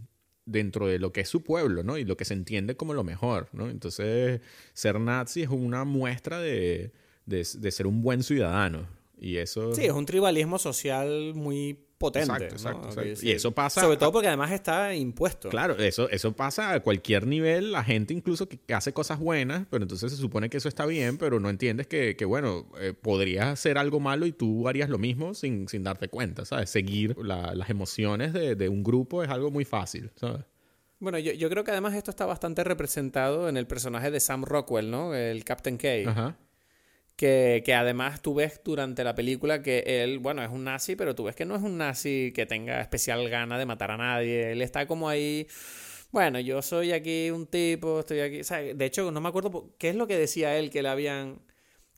dentro de lo que es su pueblo, ¿no? Y lo que se entiende como lo mejor, ¿no? Entonces, ser nazi es una muestra de, de, de ser un buen ciudadano. Y eso... sí, es un tribalismo social muy potente. Exacto, exacto. Y eso pasa- Sobre todo porque además está impuesto. Claro, eso, eso pasa a cualquier nivel, la gente incluso que, que hace cosas buenas, pero entonces se supone que eso está bien, pero no entiendes que, que, bueno, eh, podrías hacer algo malo y tú harías lo mismo sin, sin darte cuenta, ¿sabes? Seguir la- las emociones de, de un grupo es algo muy fácil, ¿sabes? Bueno, yo, yo creo que además esto está bastante representado en el personaje de Sam Rockwell, ¿no? El Captain K. Ajá. Que, además tú ves durante la película que él, bueno, es un nazi, pero tú ves que no es un nazi que tenga especial gana de matar a nadie. Él está como ahí. Bueno, yo soy aquí un tipo, estoy aquí. De hecho, no me acuerdo qué es lo que decía él que le habían.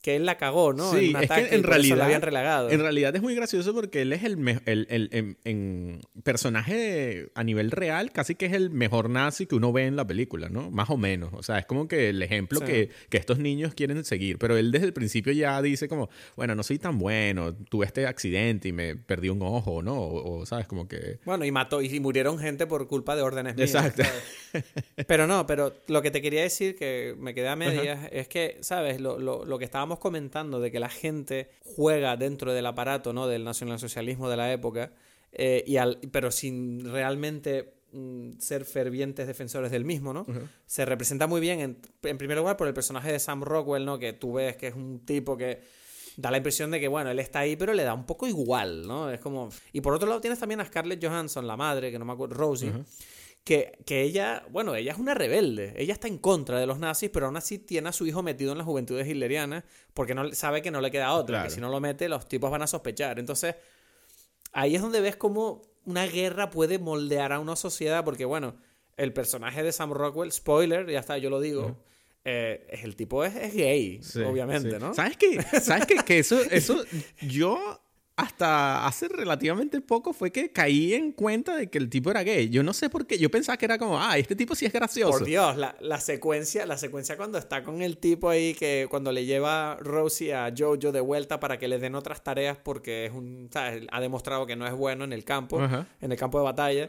Que él la cagó, ¿no? Sí, en un es ataque que en realidad, la habían relagado. en realidad es muy gracioso porque él es el, el, el- en- en personaje a nivel real, casi que es el mejor nazi que uno ve en la película, ¿no? Más o menos. O sea, es como que el ejemplo Sí. que, que estos niños quieren seguir. Pero él desde el principio ya dice como, bueno, no soy tan bueno, tuve este accidente y me perdí un ojo, ¿no? O, o, ¿sabes? Como que... Bueno, y mató, y murieron gente por culpa de órdenes mías. Exacto. ¿sabes? Pero no, pero lo que te quería decir, que me quedé a medias, es que, ¿sabes? Lo, lo, lo que estábamos comentando de que la gente juega dentro del aparato, ¿no? Del nacionalsocialismo de la época, eh, y al, pero sin realmente mm, ser fervientes defensores del mismo, ¿no? Se representa muy bien, en, en primer lugar, por el personaje de Sam Rockwell, ¿no? Que tú ves que es un tipo que da la impresión de que, bueno, él está ahí, pero le da un poco igual, ¿no? Es como... Y por otro lado tienes también a Scarlett Johansson, la madre, que no me acuerdo, Rosie, que, que ella, bueno, ella es una rebelde, ella está en contra de los nazis, pero aún así tiene a su hijo metido en las juventudes hitlerianas porque no, sabe que no le queda otra, Claro. que si no lo mete los tipos van a sospechar. Entonces, ahí es donde ves cómo una guerra puede moldear a una sociedad, porque bueno, el personaje de Sam Rockwell, spoiler, ya está, yo lo digo, eh, es el tipo es, es gay, Sí, obviamente, sí. ¿no? ¿Sabes qué? ¿Sabes qué? Que eso, eso, <laughs> yo hasta hace relativamente poco fue que caí en cuenta de que el tipo era gay. Yo no sé por qué. Yo pensaba que era como, ah, este tipo sí es gracioso. Por Dios, la, la secuencia, la secuencia cuando está con el tipo ahí que cuando le lleva Rosie a Jojo de vuelta para que le den otras tareas porque es un, ¿sabes? ha demostrado que no es bueno en el campo, Ajá. en el campo de batalla.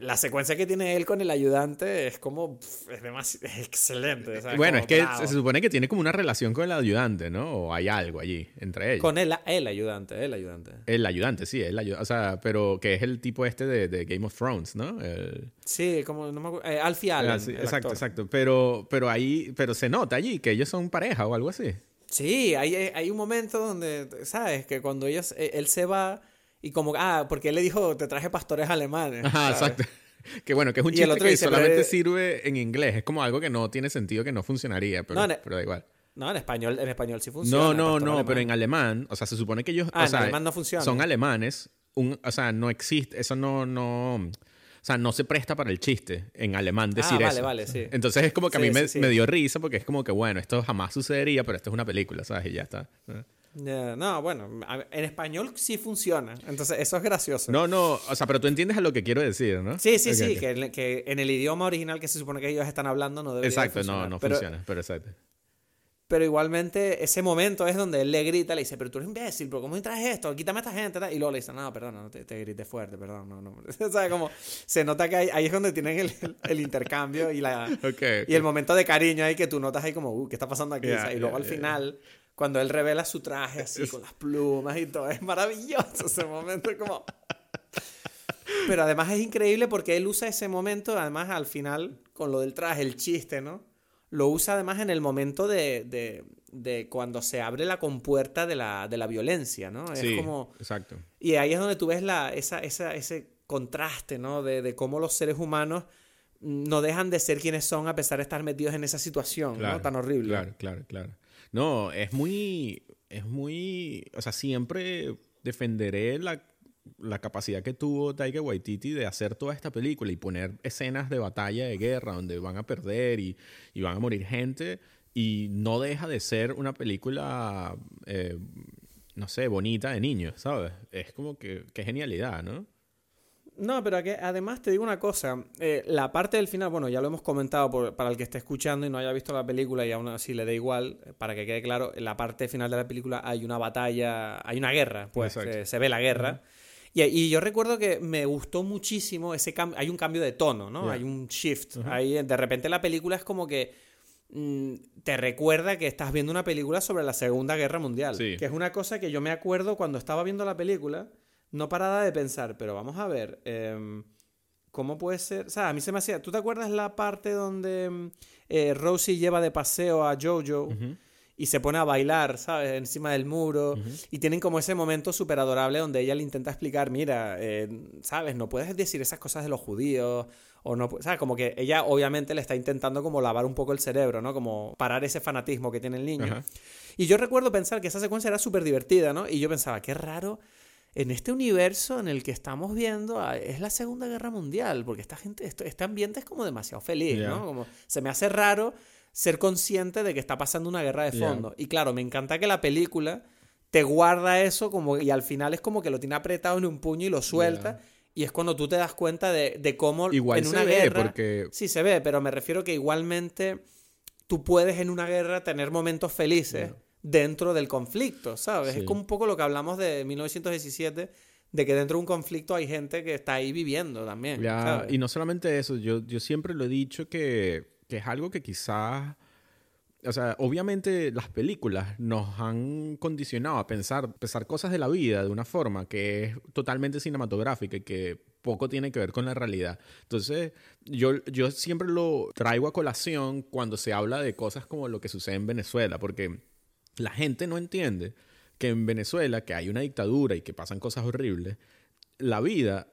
La secuencia que tiene él con el ayudante es como es demasiado es excelente. o sea, bueno, es que bravo. se supone que tiene como una relación con el ayudante, ¿no? O hay algo allí entre ellos. con él, el ayudante, el ayudante. El ayudante, sí, el ayudante. O sea, pero que es el tipo este de, de Game of Thrones, ¿no? El- Sí, como no me acuerdo, eh, Alfie Allen. Ah, sí, el exacto, actor. exacto. Pero, pero ahí, pero se nota allí que ellos son pareja o algo así. Sí, hay, hay un momento donde, ¿sabes? Que cuando ellos, eh, él se va Y como, ah, porque él le dijo, te traje pastores alemanes. Ajá, ¿sabes? exacto. <laughs> Que bueno, que es un chiste otro que solamente pero- sirve en inglés. Es como algo que no tiene sentido, que no funcionaría, pero, No, ne- pero da igual. No, en español, en español sí funciona. No, no, no, alemán. pero en alemán, o sea, se supone que ellos, Ah, o en sea, alemán no funciona. son alemanes, un, o sea, no existe, eso no, no, o sea, no se presta para el chiste en alemán decir Ah, vale, eso. vale, sí. Entonces es como que a Sí, mí me, sí, sí. me dio risa porque es como que, bueno, esto jamás sucedería, pero esto es una película, ¿sabes? Y ya está. Ya, no, bueno, en español sí funciona. Entonces, eso es gracioso. No, no, o sea, pero tú entiendes a lo que quiero decir, ¿no? Sí, sí, Ok, sí, ok. Que, en- que en el idioma original que se supone que ellos están hablando no debería de Exacto, no, funcionar. no pero, funciona, pero exacto. Pero igualmente, ese momento es donde él le grita, le dice, pero tú eres imbécil, pero ¿cómo traes esto? Quítame a esta gente. Y luego le dice, no, perdón, no, te, te grité fuerte, perdón, no, no. <laughs> O sea, como se nota que ahí, ahí es donde tienen el, el- el intercambio y, la, <laughs> Ok, ok. y el momento de cariño ahí que tú notas ahí como, uh, ¿qué está pasando aquí? Ya, O sea, y luego al ya. final, cuando él revela su traje así, con las plumas y todo, es maravilloso ese momento, es como... Pero además es increíble porque él usa ese momento, además al final, con lo del traje, el chiste, ¿no? Lo usa además en el momento de, de, de cuando se abre la compuerta de la, de la violencia, ¿no? Es Sí, como... exacto. Y ahí es donde tú ves la, esa, esa, ese contraste, ¿no? De, de cómo los seres humanos no dejan de ser quienes son a pesar de estar metidos en esa situación, Claro, ¿no? Tan horrible. Claro, claro, claro. No, es muy, es muy, o sea, siempre defenderé la, la capacidad que tuvo Taika Waititi de hacer toda esta película y poner escenas de batalla, de guerra, donde van a perder y, y van a morir gente y no deja de ser una película, eh, no sé, bonita de niños, ¿sabes? Es como que, qué genialidad, ¿no? No, pero que además te digo una cosa, eh, la parte del final, bueno, ya lo hemos comentado por- para el que esté escuchando y no haya visto la película y aún así le da igual, eh, para que quede claro, en la parte final de la película hay una batalla, hay una guerra, pues eh, se ve la guerra. y, y yo recuerdo que me gustó muchísimo ese cambio, hay un cambio de tono, ¿no? Hay un shift, ahí de repente la película es como que mm, te recuerda que estás viendo una película sobre la Segunda Guerra Mundial, Sí. que es una cosa que yo me acuerdo cuando estaba viendo la película, no paraba de pensar, pero vamos a ver, em, ¿cómo puede ser? O sea, a mí se me hacía, ¿tú te acuerdas la parte donde em, eh, Rosie lleva de paseo a Jojo? Y se pone a bailar, ¿sabes? Encima del muro. Y tienen como ese momento súper adorable donde ella le intenta explicar, mira, eh, ¿sabes? No puedes decir esas cosas de los judíos. O no, ¿sabes? Como que ella obviamente le está intentando como lavar un poco el cerebro, ¿no? Como parar ese fanatismo que tiene el niño. Y yo recuerdo pensar que esa secuencia era súper divertida, ¿no? Y yo pensaba, qué raro, en este universo en el que estamos viendo, ah, es la Segunda Guerra Mundial, porque esta gente, esto- este ambiente es como demasiado feliz. ¿no? Como se me hace raro ser consciente de que está pasando una guerra de fondo. Y claro, me encanta que la película te guarda eso como y al final es como que lo tiene apretado en un puño y lo suelta. Y es cuando tú te das cuenta de, de cómo Igual en se una ve, guerra... porque- Sí, se ve, pero me refiero que igualmente tú puedes en una guerra tener momentos felices dentro del conflicto, ¿sabes? Sí. Es como un poco lo que hablamos de 1917, de que dentro de un conflicto hay gente que está ahí viviendo también. Ya, ¿sabes? y no solamente eso, yo, yo siempre lo he dicho que, que es algo que quizás, o sea, obviamente las películas nos han condicionado a pensar, pensar cosas de la vida de una forma que es totalmente cinematográfica y que poco tiene que ver con la realidad. Entonces, yo, yo siempre lo traigo a colación cuando se habla de cosas como lo que sucede en Venezuela, porque la gente no entiende que en Venezuela, que hay una dictadura y que pasan cosas horribles, la vida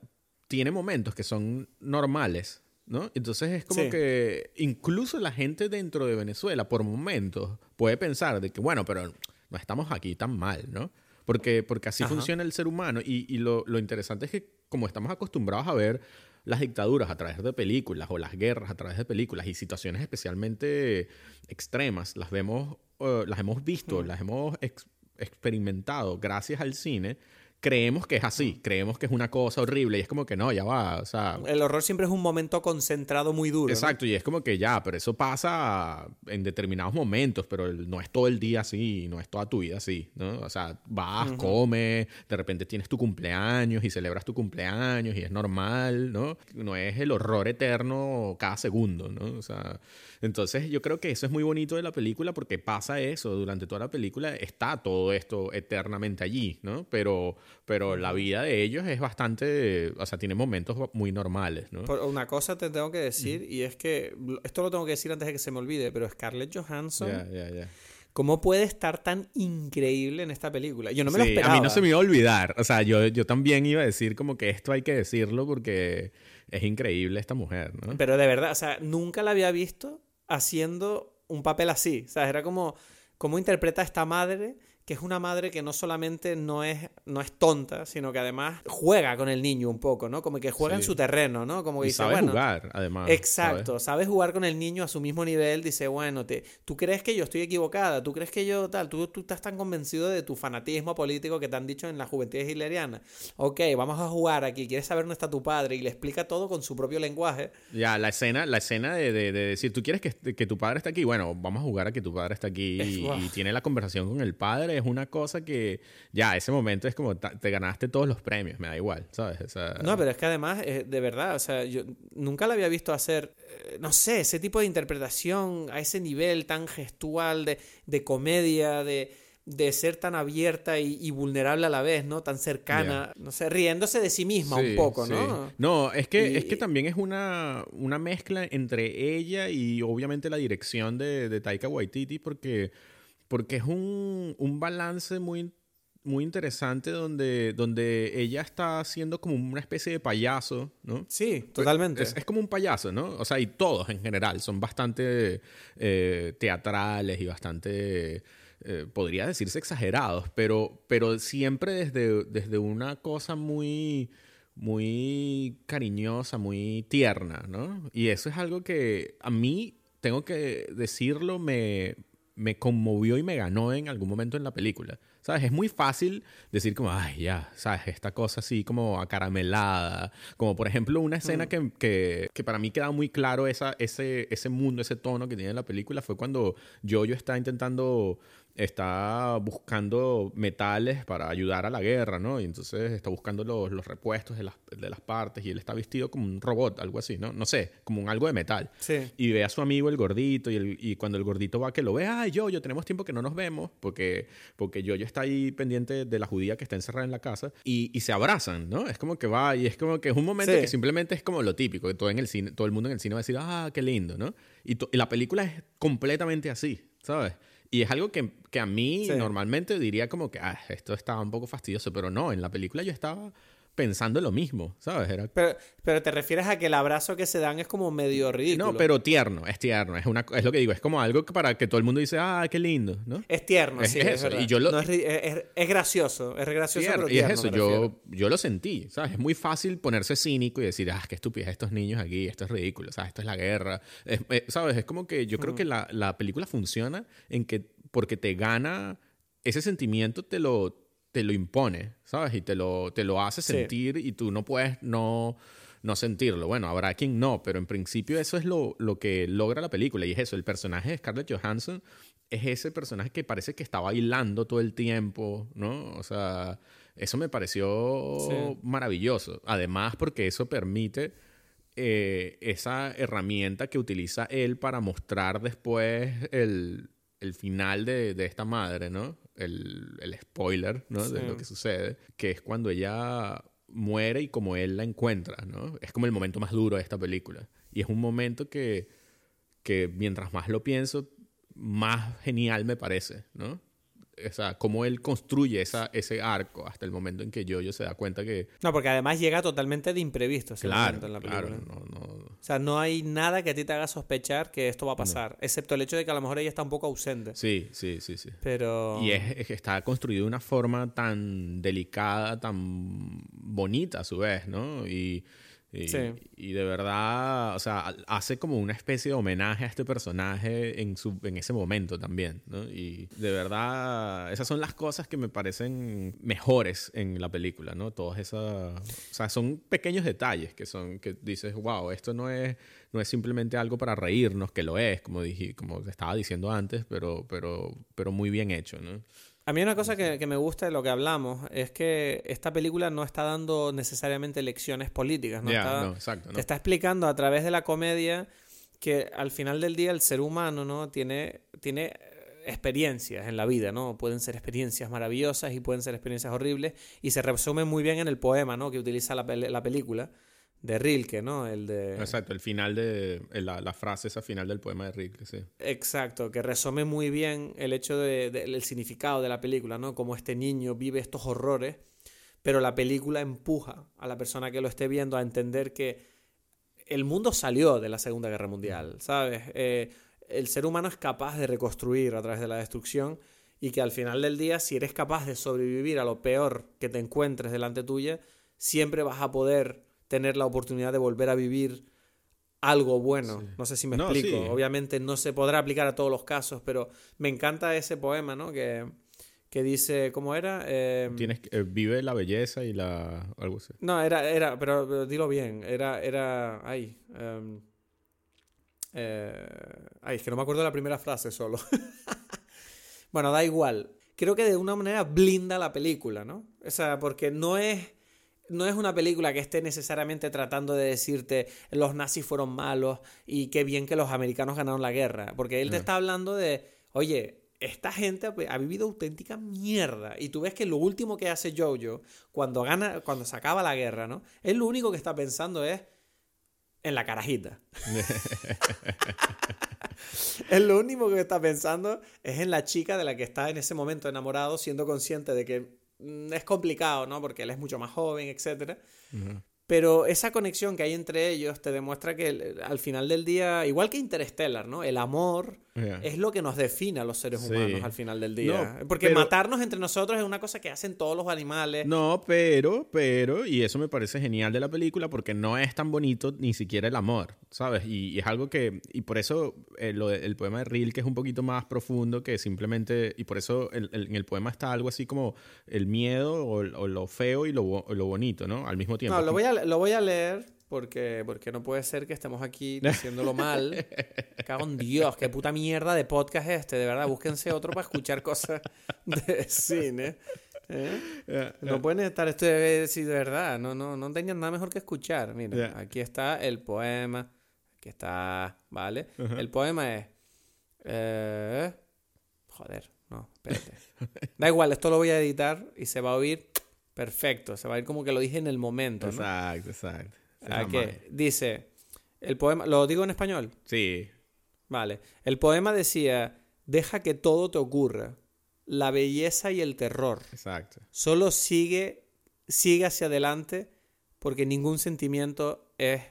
tiene momentos que son normales, ¿no? Entonces es como Sí. que incluso la gente dentro de Venezuela, por momentos, puede pensar de que, bueno, pero no estamos aquí tan mal, ¿no? Porque, porque así Ajá. funciona el ser humano. Y, y lo, lo interesante es que como estamos acostumbrados a ver las dictaduras a través de películas o las guerras a través de películas y situaciones especialmente extremas, las vemos, eh, las hemos visto, las hemos ex- experimentado gracias al cine, creemos que es así, creemos que es una cosa horrible y es como que no, ya va, o sea, El horror siempre es un momento concentrado muy duro. ¿no? Exacto, y es como que ya, pero eso pasa en determinados momentos, pero no es todo el día así, no es toda tu vida así, ¿no? O sea, vas, comes, de repente tienes tu cumpleaños y celebras tu cumpleaños y es normal, ¿no? No es el horror eterno cada segundo, ¿no? O sea, entonces yo creo que eso es muy bonito de la película porque pasa eso, durante toda la película está todo esto eternamente allí, ¿no? Pero, pero la vida de ellos es bastante, o sea, tiene momentos muy normales, ¿no? Por una cosa te tengo que decir, y es que, esto lo tengo que decir antes de que se me olvide, pero Scarlett Johansson, Ya, ya, ya. ¿Cómo puede estar tan increíble en esta película? Yo no me lo esperaba. A mí no se me iba a olvidar. O sea, yo, yo también iba a decir como que esto hay que decirlo porque es increíble esta mujer, ¿no? Pero de verdad, o sea, nunca la había visto haciendo un papel así. O sea, era como, ¿cómo interpreta esta madre? Que es una madre que no solamente no es, no es tonta, sino que además juega con el niño un poco, ¿no? Como que juega en su terreno, ¿no? Como que y dice, sabe bueno, jugar, además. Exacto, ¿sabes? jugar con el niño a su mismo nivel, dice, bueno, te, tú crees que yo estoy equivocada, tú crees que yo tal, tú, tú estás tan convencido de tu fanatismo político que te han dicho en la juventud hitleriana. Ok, vamos a jugar aquí, quieres saber dónde está tu padre y le explica todo con su propio lenguaje. Ya, la escena, la escena de, de, decir, tú quieres que, que, tu padre esté aquí, bueno, vamos a jugar a que tu padre está aquí y, <laughs> y tiene la conversación con el padre, es una cosa que ya, ese momento es como te ganaste todos los premios, me da igual, ¿sabes? No, pero es que además, eh, de verdad, o sea, yo nunca la había visto hacer, eh, no sé, ese tipo de interpretación a ese nivel tan gestual de, de comedia, de de ser tan abierta y, vulnerable a la vez, ¿no? Tan cercana, no sé, riéndose de sí misma un poco, ¿no? No, es que, es que también es una, una mezcla entre ella y obviamente la dirección de, de Taika Waititi, porque porque es un, un balance muy, muy interesante donde, donde ella está siendo como una especie de payaso, ¿no? Sí, totalmente. Es, como un payaso, ¿no? O sea, y todos en general son bastante eh, teatrales y bastante, eh, podría decirse exagerados, pero, pero siempre desde, desde una cosa muy muy cariñosa, muy tierna, ¿no? Y eso es algo que a mí, tengo que decirlo, me, me conmovió y me ganó en algún momento en la película. ¿Sabes? Es muy fácil decir como, ay, ya, ¿sabes? Esta cosa así como acaramelada. Como por ejemplo una escena mm. que, que, para mí queda muy claro esa, ese, ese mundo, ese tono que tiene la película fue cuando Jojo está intentando está buscando metales para ayudar a la guerra, ¿no? Y entonces está buscando los, los repuestos de las, de las, partes y él está vestido como un robot, algo así, ¿no? No sé, como un algo de metal. Sí. Y ve a su amigo el gordito y, el, y cuando el gordito va que lo ve, ay, yo, yo tenemos tiempo que no nos vemos porque, porque yo, yo está ahí pendiente de la judía que está encerrada en la casa y, y se abrazan, ¿no? Es como que va y es como que es un momento que simplemente es como lo típico, que todo, en el cine, todo el mundo en el cine va a decir, ah, qué lindo, ¿no? Y, y la película es completamente así, ¿sabes? Y es algo que, que a mí normalmente diría como que, ah, esto estaba un poco fastidioso, pero no, en la película yo estaba pensando lo mismo, ¿sabes? Era... Pero, pero te refieres a que el abrazo que se dan es como medio ridículo. No, pero tierno, es tierno. Es, una, es lo que digo, es como algo para que todo el mundo dice, ah, qué lindo, ¿no? Es tierno, sí, es, y yo lo... es, gracioso, es gracioso, pero Y es eso, yo, yo lo sentí, ¿sabes? Es muy fácil ponerse cínico y decir, ah, qué estupidez estos niños aquí, esto es ridículo, ¿sabes? Esto es la guerra. ¿Sabes? Es como que yo creo que la, la película funciona en que, porque te gana ese sentimiento, te lo te lo impone, ¿sabes? Y te lo, te lo hace sentir y tú no puedes no, no sentirlo. Bueno, habrá quien no, pero en principio eso es lo, lo que logra la película y es eso, el personaje de Scarlett Johansson es ese personaje que parece que está bailando todo el tiempo, ¿no? O sea, eso me pareció maravilloso. Además, porque eso permite eh, esa herramienta que utiliza él para mostrar después el, el final de, de, esta madre, ¿no? el, el spoiler, ¿no? De lo que sucede, que es cuando ella muere y como él la encuentra, ¿no? Es como el momento más duro de esta película. Y es un momento que, que mientras más lo pienso, más genial me parece, ¿no? O sea, cómo él construye esa, ese arco hasta el momento en que Jojo se da cuenta que... No, porque además llega totalmente de imprevisto ese claro, en la película. Claro, no, no... O sea, no hay nada que a ti te haga sospechar que esto va a pasar, excepto el hecho de que a lo mejor ella está un poco ausente. Sí, sí, sí, sí. Pero... Y es, que está construido de una forma tan delicada, tan bonita a su vez, ¿no? Y y, de verdad, o sea, hace como una especie de homenaje a este personaje en, su, en ese momento también, ¿no? Y de verdad, esas son las cosas que me parecen mejores en la película, ¿no? Todas esas, o sea, son pequeños detalles que son, que dices, wow, esto no es, no es simplemente algo para reírnos, que lo es, como dije, como estaba diciendo antes, pero, pero, pero muy bien hecho, ¿no? A mí una cosa que, me gusta de lo que hablamos es que esta película no está dando necesariamente lecciones políticas. ¿no? está, Te está explicando a través de la comedia que al final del día el ser humano ¿no? tiene, tiene experiencias en la vida, ¿no? Pueden ser experiencias maravillosas y pueden ser experiencias horribles y se resume muy bien en el poema, ¿no? Que utiliza la, la película de Rilke, ¿no? El de... Exacto, el final de. La, la frase esa final del poema de Rilke, sí. Exacto, que resume muy bien el hecho del de, el significado de la película, ¿no? Como este niño vive estos horrores, pero la película empuja a la persona que lo esté viendo a entender que el mundo salió de la Segunda Guerra Mundial, ¿sabes? Eh, el ser humano es capaz de reconstruir a través de la destrucción y que al final del día, si eres capaz de sobrevivir a lo peor que te encuentres delante tuya, siempre vas a poder tener la oportunidad de volver a vivir algo bueno. Sí. No sé si me No, explico. sí. Obviamente no se podrá aplicar a todos los casos, pero me encanta ese poema, ¿no? Que, que dice, ¿cómo era? Eh, Tienes que- eh, vive la belleza y la. algo así. no, era, era, pero, pero dilo bien, era, era, ay, em, eh, ay, es que no me acuerdo la primera frase solo. <laughs> bueno, da igual. Creo que de una manera blinda la película, ¿no? O sea, porque no es, no es una película que esté necesariamente tratando de decirte los nazis fueron malos y qué bien que los americanos ganaron la guerra. Porque él te está hablando de, oye, esta gente ha vivido auténtica mierda. Y tú ves que lo último que hace Jojo cuando gana, cuando se acaba la guerra, ¿no? Él lo único que está pensando es en la carajita. <laughs> Él lo único que está pensando es en la chica de la que está en ese momento enamorado, siendo consciente de que es complicado, ¿no? Porque él es mucho más joven, etcétera. Ujú. Pero esa conexión que hay entre ellos te demuestra que el- al final del día, igual que Interstellar, ¿no? El amor Ya. es lo que nos define a los seres Sí. humanos al final del día. No, Porque pero- matarnos entre nosotros es una cosa que hacen todos los animales. No, pero, pero, y eso me parece genial de la película porque no es tan bonito ni siquiera el amor, ¿sabes? Y, y es algo que, y por eso eh, lo de- el poema de Rilke es un poquito más profundo que simplemente, y por eso el- el- en el poema está algo así como el miedo o, o lo feo y lo, lo bonito, ¿no? Al mismo tiempo. No, lo voy a, lo voy a leer porque, porque no puede ser que estemos aquí <laughs> diciéndolo mal. Cago en Dios, qué puta mierda de podcast es este, de verdad. Búsquense otro para escuchar cosas de <laughs> cine. ¿eh? No pueden estar esto de, sí, de verdad, no, no, no tenían nada mejor que escuchar. Mira, aquí está el poema, aquí está, ¿vale? El poema es... eh, joder, no, espérate. Da igual, esto lo voy a editar y se va a oír perfecto, se va a oír como que lo dije en el momento, ¿no? Exacto, exacto. ¿A la qué? magia. Dice, el poema, ¿lo digo en español? Sí, Vale. El poema decía, deja que todo te ocurra, la belleza y el terror. exacto. Solo sigue, sigue hacia adelante porque ningún sentimiento es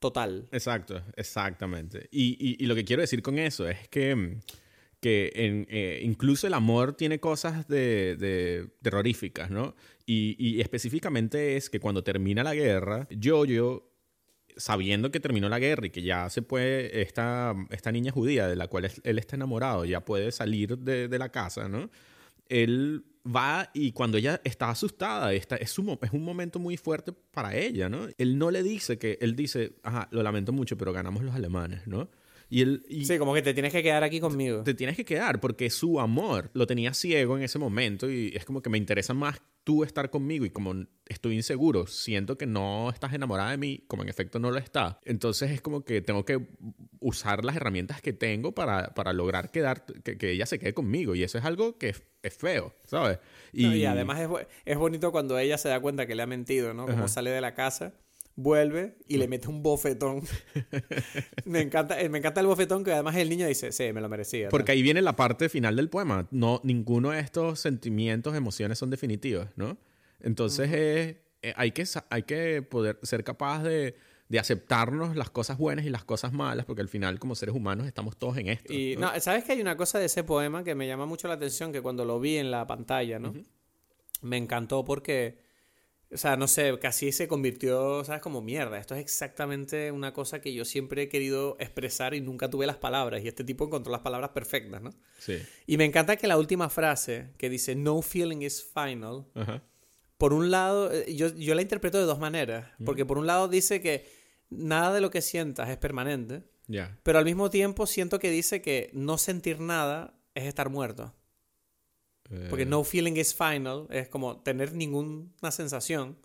total. Exacto, exactamente. Y, y- y lo que quiero decir con eso es que, mm, que en, eh, incluso el amor tiene cosas de, de terroríficas, ¿no? Y, y específicamente es que cuando termina la guerra, yo sabiendo que terminó la guerra y que ya se puede, esta, esta niña judía de la cual él está enamorado, ya puede salir de, de la casa, ¿no? Él va y cuando ella está asustada, está, es, un, es un momento muy fuerte para ella, ¿no? Él no le dice que, él dice, ajá, lo lamento mucho, pero ganamos los alemanes, ¿no? Y él... y- Sí, como que te tienes que quedar aquí conmigo. te tienes que quedar porque su amor lo tenía ciego en ese momento y es como que me interesa más tú estar conmigo y como estoy inseguro, siento que no estás enamorada de mí, como en efecto no lo está. Entonces es como que tengo que usar las herramientas que tengo para, para lograr quedar, que, que ella se quede conmigo y eso es algo que es, es feo, ¿sabes? No, Y, además es, es bonito cuando ella se da cuenta que le ha mentido, ¿no? Como Ajá. sale de la casa, vuelve y le mete un bofetón. <laughs> me, encanta, eh, me encanta el bofetón que además el niño dice, sí, me lo merecía. Porque ahí viene la parte final del poema. No, ninguno de estos sentimientos, emociones son definitivas, ¿no? Entonces es- eh, hay, que, hay que poder ser capaz de, de aceptarnos las cosas buenas y las cosas malas, porque al final como seres humanos estamos todos en esto. Y ¿no? no, ¿sabes que hay una cosa de ese poema que me llama mucho la atención? Que cuando lo vi en la pantalla, ¿no? Me encantó porque, o sea, no sé, casi se convirtió, ¿sabes? Como mierda. Esto es exactamente una cosa que yo siempre he querido expresar y nunca tuve las palabras. Y este tipo encontró las palabras perfectas, ¿no? Sí. Y me encanta que la última frase, que dice, no feeling is final, Ajá. por un lado, eh, yo, yo la interpreto de dos maneras. Porque por un lado dice que nada de lo que sientas es permanente. Ya. Pero al mismo tiempo siento que dice que no sentir nada es estar muerto. Porque Eh, no feeling is final es como tener ninguna sensación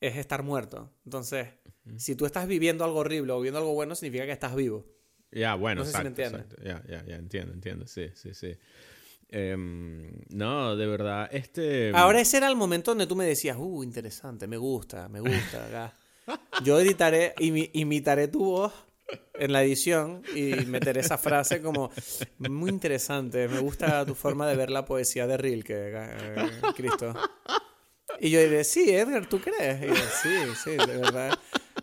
es estar muerto. Entonces, si tú estás viviendo algo horrible o viviendo algo bueno, significa que estás vivo. Ya, bueno, No sé si me exacto, entiendes. exacto. Ya, ya, ya, entiendo, entiendo. Sí, sí, sí. Em, no, de verdad, este... Ahora ese era el momento donde tú me decías, uh, interesante, me gusta, me gusta. <laughs> acá". Yo editaré, imi- imitaré tu voz en la edición y meteré esa frase como muy interesante. Me gusta tu forma de ver la poesía de Rilke, eh, Cristo. Y yo diré, sí, Edgar, ¿tú crees? Y yo, sí, sí, de verdad.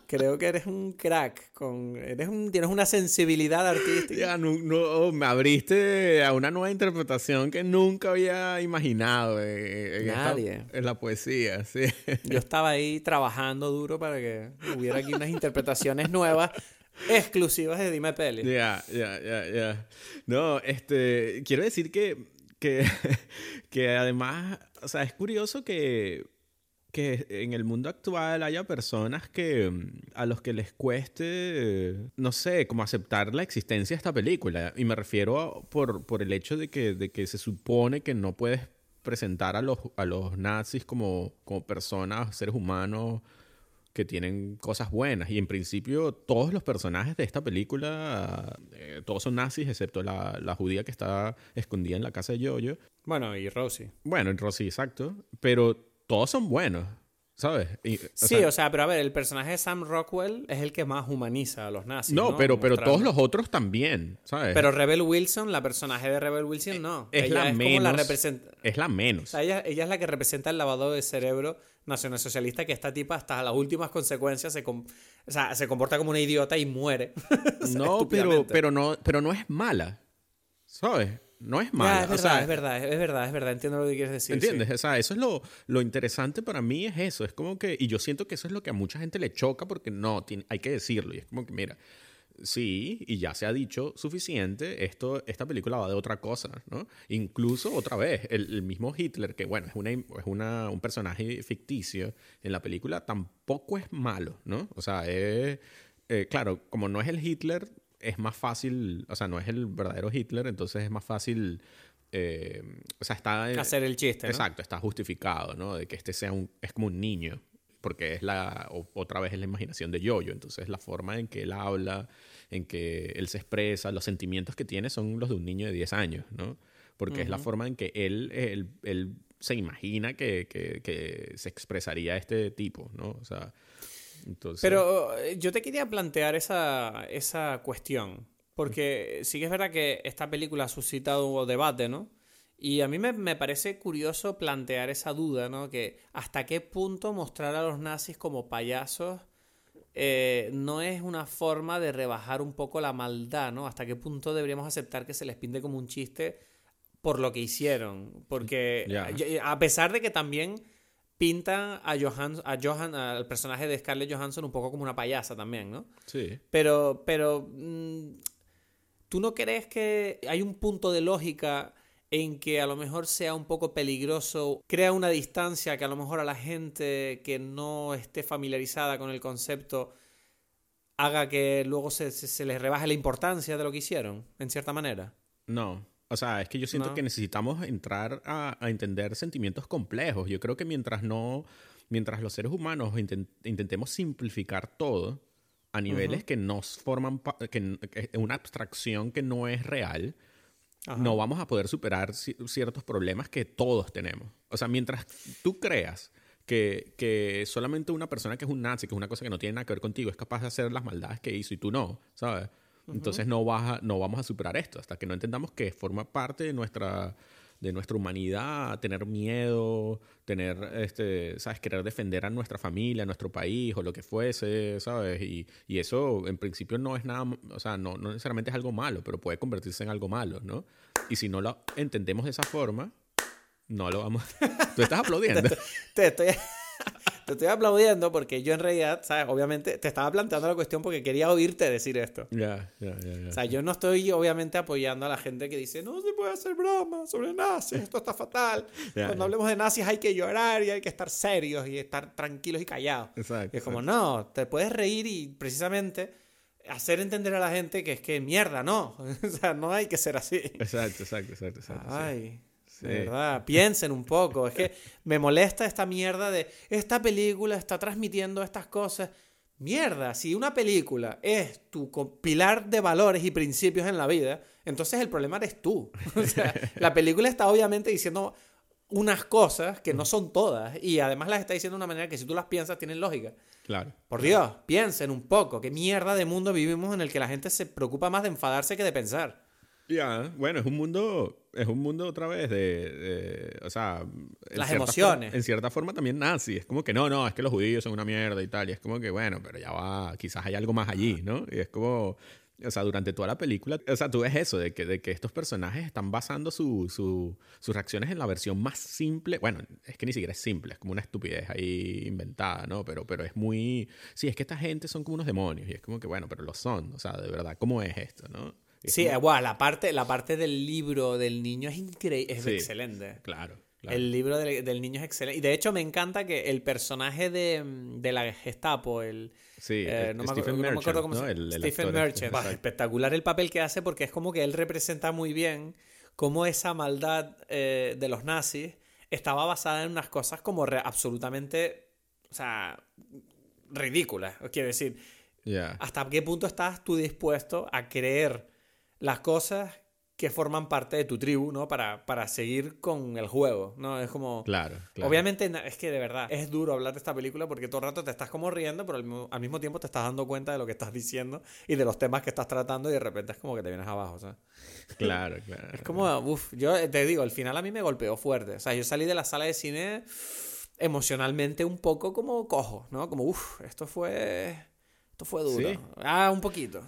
Creo que eres un crack, con, eres un, tienes una sensibilidad artística. Ya, no, no, me abriste a una nueva interpretación que nunca había imaginado eh, en, esta- Nadie. en la poesía, sí. Yo estaba ahí trabajando duro para que hubiera aquí unas interpretaciones nuevas, exclusivas de Dime Peli. Ya, ya, ya, ya. No, este, quiero decir que, que, <laughs> que además, o sea, es curioso que, que en el mundo actual haya personas que a los que les cueste, no sé, como aceptar la existencia de esta película. Y me refiero a- por, por el hecho de que, de que se supone que no puedes presentar a los, a los nazis como, como personas, seres humanos que tienen cosas buenas. Y en principio todos los personajes de esta película, eh, todos son nazis, excepto la, la judía que está escondida en la casa de Jojo. Bueno, y Rosie. Bueno, en Rosy, exacto. Pero todos son buenos, ¿sabes? Y, o Sí, sea, o sea, pero a ver, el personaje de Sam Rockwell es el que más humaniza a los nazis. no, No, pero, pero todos los otros también, ¿sabes? Pero Rebel Wilson, la personaje de Rebel Wilson, no. es ella la es menos. la. Es la menos. O sea, ella, ella es la que representa el lavado de cerebro nacionalsocialista que esta tipa hasta las últimas consecuencias se, com- o sea, se comporta como una idiota y muere. <laughs> O sea, no, pero, pero no, pero no es mala, ¿sabes? No es Ya, mala. es o verdad, sea, es verdad, es verdad, es verdad. Entiendo lo que quieres decir. sí. ¿Entiendes? O sea, eso es lo, lo interesante para mí, es eso. Es como que, y yo siento que eso es lo que a mucha gente le choca porque no, tiene- hay que decirlo. Y es como que, mira, sí, y ya se ha dicho suficiente, esto, esta película va de otra cosa, ¿no? Incluso, otra vez, el, el mismo Hitler, que bueno, es, una, es una, un personaje ficticio en la película, tampoco es malo, ¿no? O sea, es, eh, claro, como no es el Hitler, es más fácil, o sea, no es el verdadero Hitler, entonces es más fácil... eh, o sea, está... Hacer el chiste, ¿no? Exacto, está justificado, ¿no? De que este sea un, es como un niño, porque es la, o- otra vez es la imaginación de Yoyo, entonces la forma en que él habla, en que él se expresa, los sentimientos que tiene son los de un niño de 10 años, ¿no? Porque es la forma en que él, él, él se imagina que, que- que se expresaría este tipo, ¿no? O sea, entonces... Pero eh, yo te quería plantear esa, esa cuestión. Porque sí que es verdad que esta película ha suscitado debate, ¿no? Y a mí me, me parece curioso plantear esa duda, ¿no? Que hasta qué punto mostrar a los nazis como payasos eh, no es una forma de rebajar un poco la maldad, ¿no? Hasta qué punto deberíamos aceptar que se les pinte como un chiste por lo que hicieron. Porque y- a pesar de que también pintan a Johan, a Johan, al personaje de Scarlett Johansson un poco como una payasa también, ¿no? Sí. Pero, pero, mm, ¿tú no crees que hay un punto de lógica en que a lo mejor sea un poco peligroso, crea una distancia que a lo mejor a la gente que no esté familiarizada con el concepto haga que luego se, se, se les rebaje la importancia de lo que hicieron, en cierta manera? No. O sea, es que yo siento No. que necesitamos entrar a, a entender sentimientos complejos. Yo creo que mientras no, mientras los seres humanos inten- intentemos simplificar todo a niveles que nos forman, que, una abstracción que no es real, Ajá. no vamos a poder superar ci- ciertos problemas que todos tenemos. O sea, mientras tú creas que, que solamente una persona que es un nazi, que es una cosa que no tiene nada que ver contigo, es capaz de hacer las maldades que hizo y tú no, ¿sabes? Entonces no, vas a- no vamos a superar esto hasta que no entendamos que forma parte de nuestra, de nuestra humanidad, tener miedo, tener, este, ¿sabes? Querer defender a nuestra familia, a nuestro país o lo que fuese, ¿sabes? Y, y eso en principio no es nada, o sea, no, no necesariamente es algo malo, pero puede convertirse en algo malo, ¿no? Y si no lo entendemos de esa forma, no lo vamos... <laughs> Tú estás aplaudiendo. Te estoy, te estoy aplaudiendo porque yo en realidad, ¿sabes? Obviamente te estaba planteando la cuestión porque quería oírte decir esto. Ya, ya, ya. O sea, yo no estoy obviamente apoyando a la gente que dice, no se puede hacer broma sobre nazis, esto está fatal. Ya, Cuando ya. hablemos de nazis hay que llorar y hay que estar serios y estar tranquilos y callados. Exacto, Y es como, exacto. no, te puedes reír y precisamente hacer entender a la gente que es que mierda, no. <laughs> o sea, no hay que ser así. Exacto, exacto, exacto. exacto. Ay, Sí. De verdad, piensen un poco. Es que me molesta esta mierda de esta película está transmitiendo estas cosas. Mierda, si una película es tu pilar de valores y principios en la vida, entonces el problema eres tú. <laughs> O sea, la película está obviamente diciendo unas cosas que no son todas y además las está diciendo de una manera que si tú las piensas tienen lógica. Claro. Por Dios, piensen un poco, qué mierda de mundo vivimos en el que la gente se preocupa más de enfadarse que de pensar. Ya, bueno, es un mundo, es un mundo otra vez de, de- o sea, Las emociones. forma- en cierta forma también nazi, es como que no, no, es que los judíos son una mierda y tal, y es como que bueno, pero ya va, quizás hay algo más allí, ¿no? Y es como, o sea, durante toda la película, o sea, tú ves eso, de que, de que estos personajes están basando su, su- sus reacciones en la versión más simple, bueno, es que ni siquiera es simple, es como una estupidez ahí inventada, ¿no? Pero, pero es muy, sí, es que esta gente son como unos demonios, y es como que bueno, pero lo son, o sea, de verdad, ¿cómo es esto, no? Sí, como- eh, la parte, la parte del libro del niño es increíble, es Sí. excelente. Claro, claro. El libro del, del niño es excelente. Y de hecho me encanta que el personaje de, de la Gestapo, el... Sí, eh, eh, no, me Stephen acuerdo, no me acuerdo Merchant, cómo ¿no? se el Stephen este, Merchant. Bah, espectacular el papel que hace porque es como que él representa muy bien cómo esa maldad eh, de los nazis estaba basada en unas cosas como re- absolutamente, o sea, ridículas. Quiero decir. ¿hasta qué punto estás tú dispuesto a creer las cosas que forman parte de tu tribu, ¿no? Para, para seguir con el juego, ¿no? Es como... Claro, claro. Obviamente es que de verdad es duro hablar de esta película porque todo el rato te estás como riendo, pero al, mismo- al mismo tiempo te estás dando cuenta de lo que estás diciendo y de los temas que estás tratando y de repente es como que te vienes abajo, ¿sabes? Claro, <laughs> claro. Es como, uff, yo te digo, el final a mí me golpeó fuerte. O sea, yo salí de la sala de cine emocionalmente un poco como cojo, ¿no? Como, uff, esto fue, esto fue duro. ¿Sí? Ah, un poquito.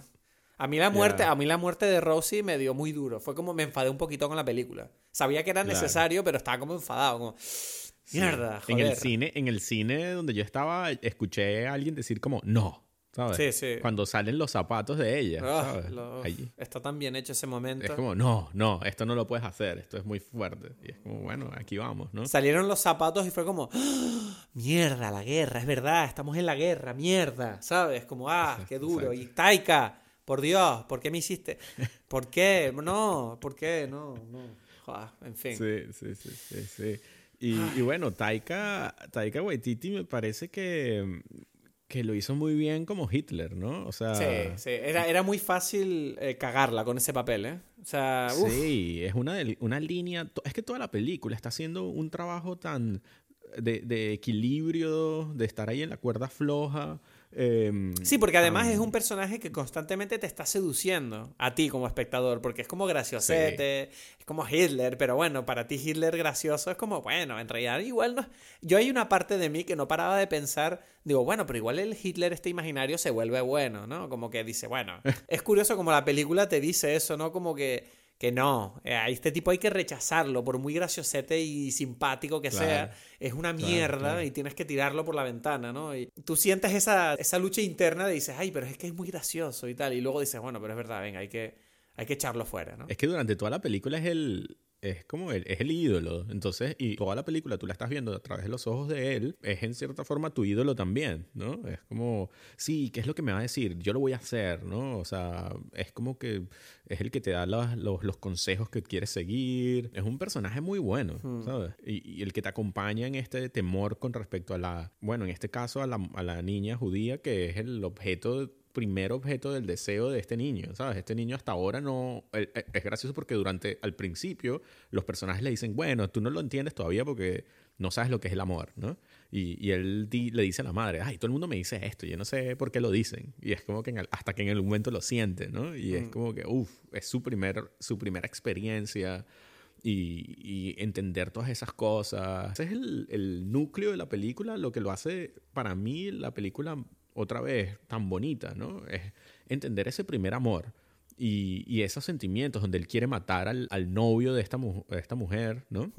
A mí la muerte, a mí la muerte de Rosie me dio muy duro. Fue como me enfadé un poquito con la película. Sabía que era Claro. necesario, pero estaba como enfadado, como Sí. mierda, En el joder. cine, en el cine donde yo estaba, escuché a alguien decir como no, ¿sabes? Sí, sí. Cuando salen los zapatos de ella, Ah, ¿sabes? lo- Allí. Está tan bien hecho ese momento. Es como, no, no, esto no lo puedes hacer, esto es muy fuerte. Y es como, bueno, aquí vamos, ¿no? Salieron los zapatos y fue como, ¡Ah! mierda, la guerra, es verdad, estamos en la guerra, mierda, ¿sabes? Como, ah, <laughs> qué duro. Y Taika, por Dios, ¿por qué me hiciste? ¿Por qué? No, ¿por qué? No, no. Joder, en fin. Sí, sí, sí, sí, sí. Y, y bueno, Taika, Taika Waititi me parece que, que lo hizo muy bien como Hitler, ¿no? O sea... Sí, sí. Era, era muy fácil eh, cagarla con ese papel, ¿eh? O sea, uf. Sí, es una, una línea. Es que toda la película está haciendo un trabajo tan. de, de equilibrio, de estar ahí en la cuerda floja. Em, Sí, porque además es un personaje que constantemente te está seduciendo a ti como espectador, porque es como graciosete, es como Hitler, pero bueno, para ti Hitler gracioso es como, bueno, en realidad igual no... Yo hay una parte de mí que no paraba de pensar, digo, bueno, pero igual el Hitler este imaginario se vuelve bueno, ¿no? Como que dice, bueno, <laughs> es curioso como la película te dice eso, ¿no? Como que... Que no, eh, a este tipo hay que rechazarlo, por muy graciosete y simpático que Claro, sea, es una claro, mierda claro. y tienes que tirarlo por la ventana, ¿no? Y tú sientes esa, esa lucha interna de dices, ay, pero es que es muy gracioso y tal. Y luego dices, bueno, pero es verdad, venga, hay que, hay que echarlo fuera, ¿no? Es que durante toda la película es el. Es como el, es el ídolo. Entonces, y toda la película tú la estás viendo a través de los ojos de él, es en cierta forma tu ídolo también, ¿no? Es como, sí, ¿qué es lo que me va a decir? Yo lo voy a hacer, ¿no? O sea, es como que es el que te da los, los, los consejos que quieres seguir. Es un personaje muy bueno, ¿sabes? Y, y el que te acompaña en este temor con respecto a la, bueno, en este caso a la, a la niña judía, que es el objeto primer objeto del deseo de este niño, ¿sabes? Este niño hasta ahora no... eh, Es gracioso porque durante, al principio, los personajes le dicen, bueno, tú no lo entiendes todavía porque no sabes lo que es el amor, ¿no? Y, y él di- le dice a la madre, ay, todo el mundo me dice esto, yo no sé por qué lo dicen. Y es como que en el- hasta que en el momento lo siente, ¿no? Y es como que, uff, es su, primer, su primera experiencia y, y entender todas esas cosas. Ese es el, el núcleo de la película, lo que lo hace para mí la película otra vez tan bonita, ¿no? Es entender ese primer amor y, y esos sentimientos donde él quiere matar al, al novio de esta, mu- de esta mujer, ¿no?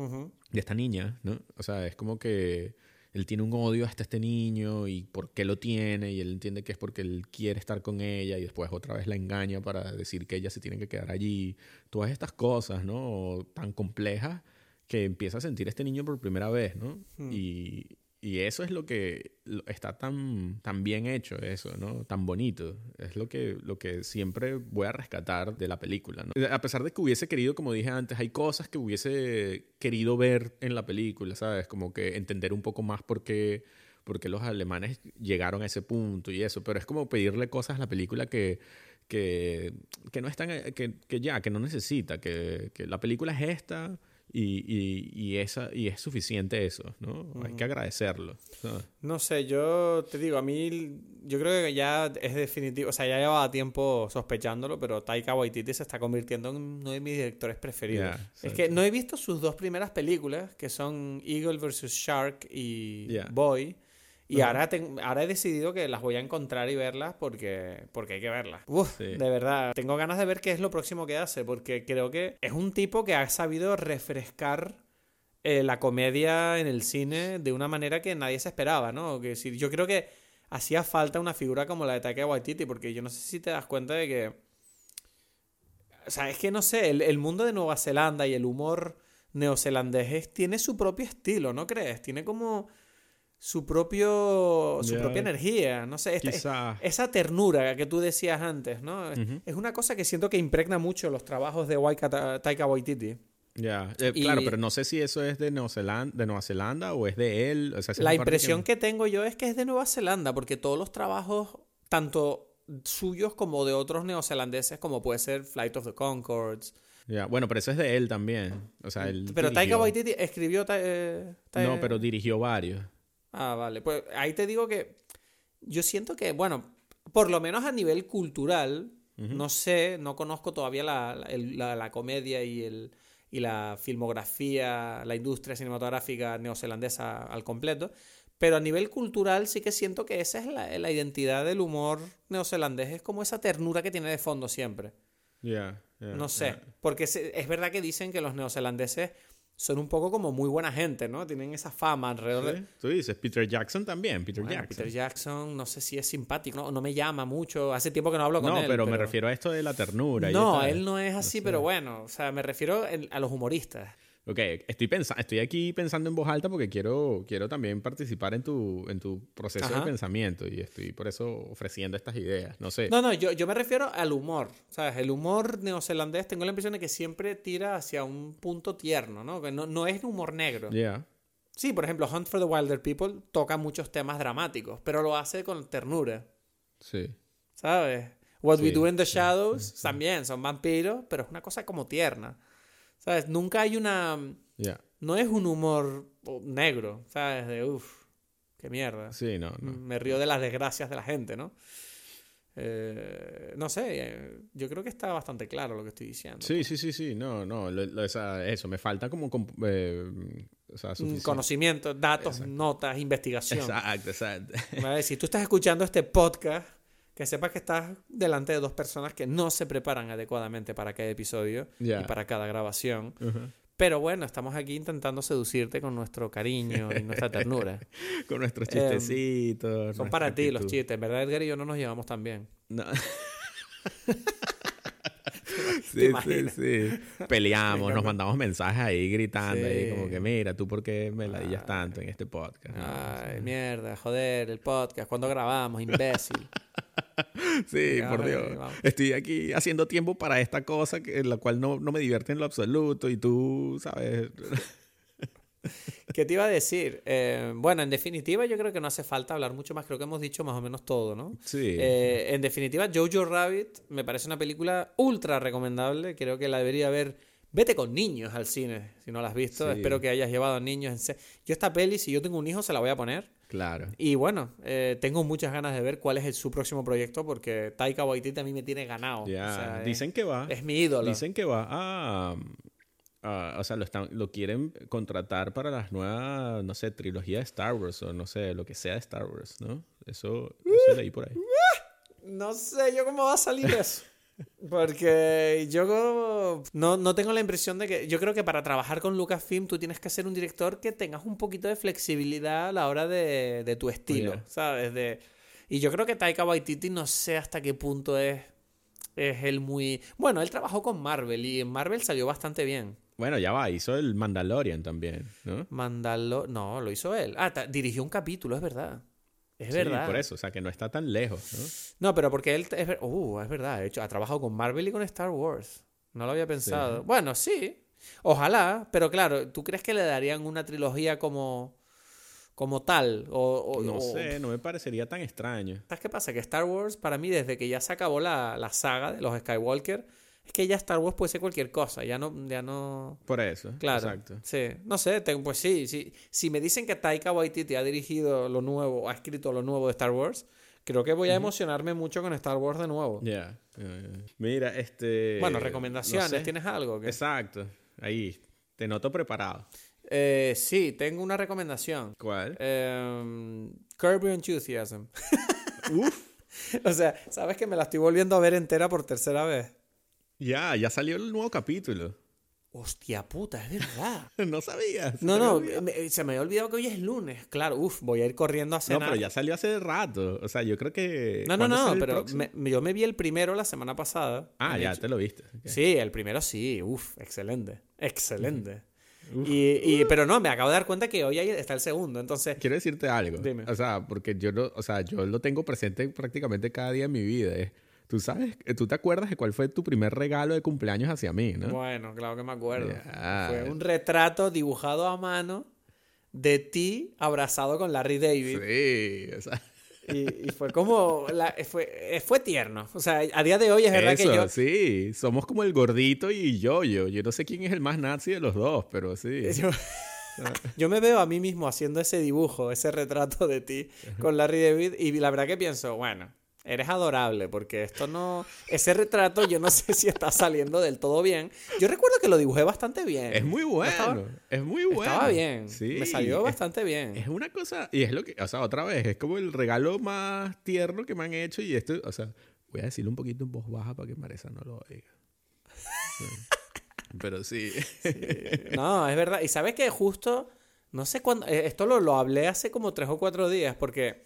De esta niña, ¿no? O sea, es como que él tiene un odio hasta este niño y por qué lo tiene y él entiende que es porque él quiere estar con ella y después otra vez la engaña para decir que ella se tiene que quedar allí. Todas estas cosas, ¿no? Tan complejas que empieza a sentir este niño por primera vez, ¿no? Y, y eso es lo que está tan, tan bien hecho, eso, ¿no? Tan bonito. Es lo que, lo que siempre voy a rescatar de la película, ¿no? A pesar de que hubiese querido, como dije antes, hay cosas que hubiese querido ver en la película, ¿sabes? Como que entender un poco más por qué, por qué los alemanes llegaron a ese punto y eso. Pero es como pedirle cosas a la película que, que, que no están, que ya, que no necesita, que, que la película es esta Y, y, y, esa, y es suficiente eso, ¿no? Hay que agradecerlo. ¿sabes? No sé, yo te digo, a mí yo creo que ya es definitivo, o sea, ya llevaba tiempo sospechándolo, pero Taika Waititi se está convirtiendo en uno de mis directores preferidos. Es que no he visto sus dos primeras películas, que son Eagle vs. Shark y. Boy. Y ahora, ten- ahora he decidido que las voy a encontrar y verlas porque, porque hay que verlas. Uf, Sí. de verdad. Tengo ganas de ver qué es lo próximo que hace, porque creo que es un tipo que ha sabido refrescar eh, la comedia en el cine de una manera que nadie se esperaba, ¿no? Que si, yo creo que hacía falta una figura como la de Taika Waititi, porque yo no sé si te das cuenta de que... O sea, es que no sé, el, el mundo de Nueva Zelanda y el humor neozelandés es- tiene su propio estilo, ¿no crees? Tiene como su propio su propia energía, no sé, esta- esa ternura que tú decías antes, ¿no? Es- una cosa que siento que impregna mucho los trabajos de Waika- Taika Waititi. Ya, Eh, Y- claro, pero no sé si eso es de Nueva Zelanda, de Nueva Zelanda o es de él. O sea, La impresión que tengo yo es que es de Nueva Zelanda, porque todos los trabajos, tanto suyos como de otros neozelandeses, como puede ser Flight of the Concords. Ya, Bueno, pero eso es de él también. O sea, él Pero Taika. Waititi escribió... Ta- eh, Ta- No, pero dirigió varios. Ah, vale. Pues ahí te digo que yo siento que, bueno, por lo menos a nivel cultural, no sé, no conozco todavía la, la- el- la- la comedia y, el, y la filmografía, la industria cinematográfica neozelandesa al completo, pero a nivel cultural sí que siento que esa es la, la identidad del humor neozelandés, es como esa ternura que tiene de fondo siempre. Ya, No sé, porque es verdad que dicen que los neozelandeses son un poco como muy buena gente, ¿no? Tienen esa fama alrededor de... Tú dices, Peter Jackson también, Peter Bueno, Jackson. Peter Jackson, no sé si es simpático, no, no me llama mucho. Hace tiempo que no hablo con no, él. pero, me refiero a esto de la ternura. y No, esta- él no es así, pero bueno, o sea, me refiero a los humoristas. Ok, estoy, pensa estoy aquí pensando en voz alta porque quiero, quiero también participar en tu, en tu proceso Ajá. de pensamiento y estoy por eso ofreciendo estas ideas. No sé. No, no, yo, yo me refiero al humor. ¿Sabes? El humor neozelandés, tengo la impresión de que siempre tira hacia un punto tierno, ¿no? Que no, no es humor negro. Ya. Sí, por ejemplo, Hunt for the Wilder People toca muchos temas dramáticos, pero lo hace con ternura. Sí. ¿Sabes? What We Do in the Shadows <laughs> también son vampiros, pero es una cosa como tierna. ¿Sabes? Nunca hay una. Ya. No es un humor oh, negro, ¿sabes? De uff, qué mierda. Sí, no, no. Me río de las desgracias de la gente, ¿no? Eh, no sé, eh, yo creo que está bastante claro lo que estoy diciendo. Sí, sí, sí, sí. No, no. lo- lo- esa- eso, me falta como. eh, o sea, Mm. Conocimiento, datos, Exacto. notas, investigación. Exacto, exacto. ¿Vale? Si tú estás escuchando este podcast, que sepas que estás delante de dos personas que no se preparan adecuadamente para cada episodio y para cada grabación. Pero bueno, estamos aquí intentando seducirte con nuestro cariño y nuestra <laughs> ternura. Con nuestros Em, chistecitos. Son para ti los chistes. En verdad, Edgar y yo no nos llevamos tan bien. No. <laughs> ¿Te sí, sí, sí. Peleamos, nos mandamos mensajes ahí gritando, ahí como que mira, tú por qué me ladillas tanto en este podcast. No, Ay, mierda, joder, el podcast. ¿Cuándo grabamos? Imbécil. <laughs> Sí, Ya, por Dios. vamos. Estoy aquí haciendo tiempo para esta cosa que, en la cual no, no me divierte en lo absoluto y tú, ¿sabes? ¿Qué te iba a decir? Eh, bueno, en definitiva, yo creo que no hace falta hablar mucho más. Creo que hemos dicho más o menos todo, ¿no? Sí. Eh, en definitiva, Jojo Rabbit me parece una película ultra recomendable. Creo que la debería ver. Vete con niños al cine, si no la has visto. Sí. Espero que hayas llevado a niños. En Yo esta peli, si yo tengo un hijo, se la voy a poner. Claro. Y bueno, eh, tengo muchas ganas de ver cuál es el- su próximo proyecto porque Taika Waititi a mí me tiene ganado. Ya. O sea, es- Dicen que va. es, mi ídolo. Dicen que va a. a- o sea, lo, están, lo quieren contratar para las nuevas, no sé, trilogía de Star Wars o no sé, lo que sea de Star Wars, ¿no? Eso, eso leí por ahí. <laughs> No sé yo cómo va a salir eso. Porque yo no, no tengo la impresión de que... Yo creo que para trabajar con Lucasfilm tú tienes que ser un director que tengas un poquito de flexibilidad a la hora de, de tu estilo. ¿sabes? De, y yo creo que Taika Waititi no sé hasta qué punto es, es él muy... Bueno, él trabajó con Marvel y en Marvel salió bastante bien. Bueno, ya va, hizo el Mandalorian también, ¿no? Mandarlo... No, lo hizo él. Ah, dirigió un capítulo, es verdad. Es Sí, verdad. por eso, o sea, que no está tan lejos, ¿no? No, pero porque él es, uh, es verdad, de hecho, ha trabajado con Marvel y con Star Wars. No lo había pensado. Bueno, sí. Ojalá, pero claro, ¿tú crees que le darían una trilogía como, como tal? O, o- No o- sé, no me parecería tan extraño. ¿Sabes qué pasa? Que Star Wars, para mí, desde que ya se acabó la, la saga de los Skywalker, Es que ya Star Wars puede ser cualquier cosa, ya no, ya no. Por eso. Claro. Exacto. Sí. No sé, pues sí, sí. Si me dicen que Taika Waititi ha dirigido lo nuevo, ha escrito lo nuevo de Star Wars, creo que voy a emocionarme mucho con Star Wars de nuevo. Ya. Mira, este. Bueno, no recomendaciones, sé. ¿tienes algo? que- Exacto. Ahí. Te noto preparado. Eh, sí, tengo una recomendación. ¿Cuál? Eh, Curb Your Enthusiasm. Uf. <laughs> o sea, sabes que me la estoy volviendo a ver entera por tercera vez. Ya, ya salió el nuevo capítulo. Hostia puta, es verdad. <laughs> no sabías. No, no, me- se me había olvidado que hoy es lunes. Claro, uff, voy a ir corriendo a No, cenar. pero ya salió hace rato. O sea, yo creo que. no, no, ¿cuándo no, pero me- yo me vi el primero la semana pasada. Ah, ya hecho- te lo viste. Sí, el primero sí, uff, excelente, excelente. Y, y- pero no, me acabo de dar cuenta que hoy ahí está el segundo, entonces... Quiero decirte algo. Dime. O sea, porque yo lo, o sea, yo lo tengo presente prácticamente cada día en mi vida. es, Tú sabes, tú te acuerdas de cuál fue tu primer regalo de cumpleaños hacia mí, ¿no? Bueno, claro que me acuerdo. Ya. Fue un retrato dibujado a mano de ti abrazado con Larry David. Sí, o sea, Y, y fue como... la- fue, fue tierno. O sea, a día de hoy es verdad eso, que yo... sí. Somos como el gordito y yo, yo. Yo no sé quién es el más nazi de los dos, pero sí. <laughs> Yo, yo me veo a mí mismo haciendo ese dibujo, ese retrato de ti con Larry David y la verdad que pienso, bueno, eres adorable porque esto no... Ese retrato yo no sé si está saliendo del todo bien. Yo recuerdo que lo dibujé bastante bien. Es muy bueno. Estaba- es muy bueno. Estaba bien. Sí. Me salió es- bastante bien. Es una cosa, y es lo que, o sea, otra vez, es como el regalo más tierno que me han hecho y esto, o sea, voy a decirlo un poquito en voz baja para que Marisa no lo oiga. Sí. Pero sí. No, es verdad. Y sabes que justo, no sé cuándo, eh, esto lo, lo hablé hace como tres o cuatro días porque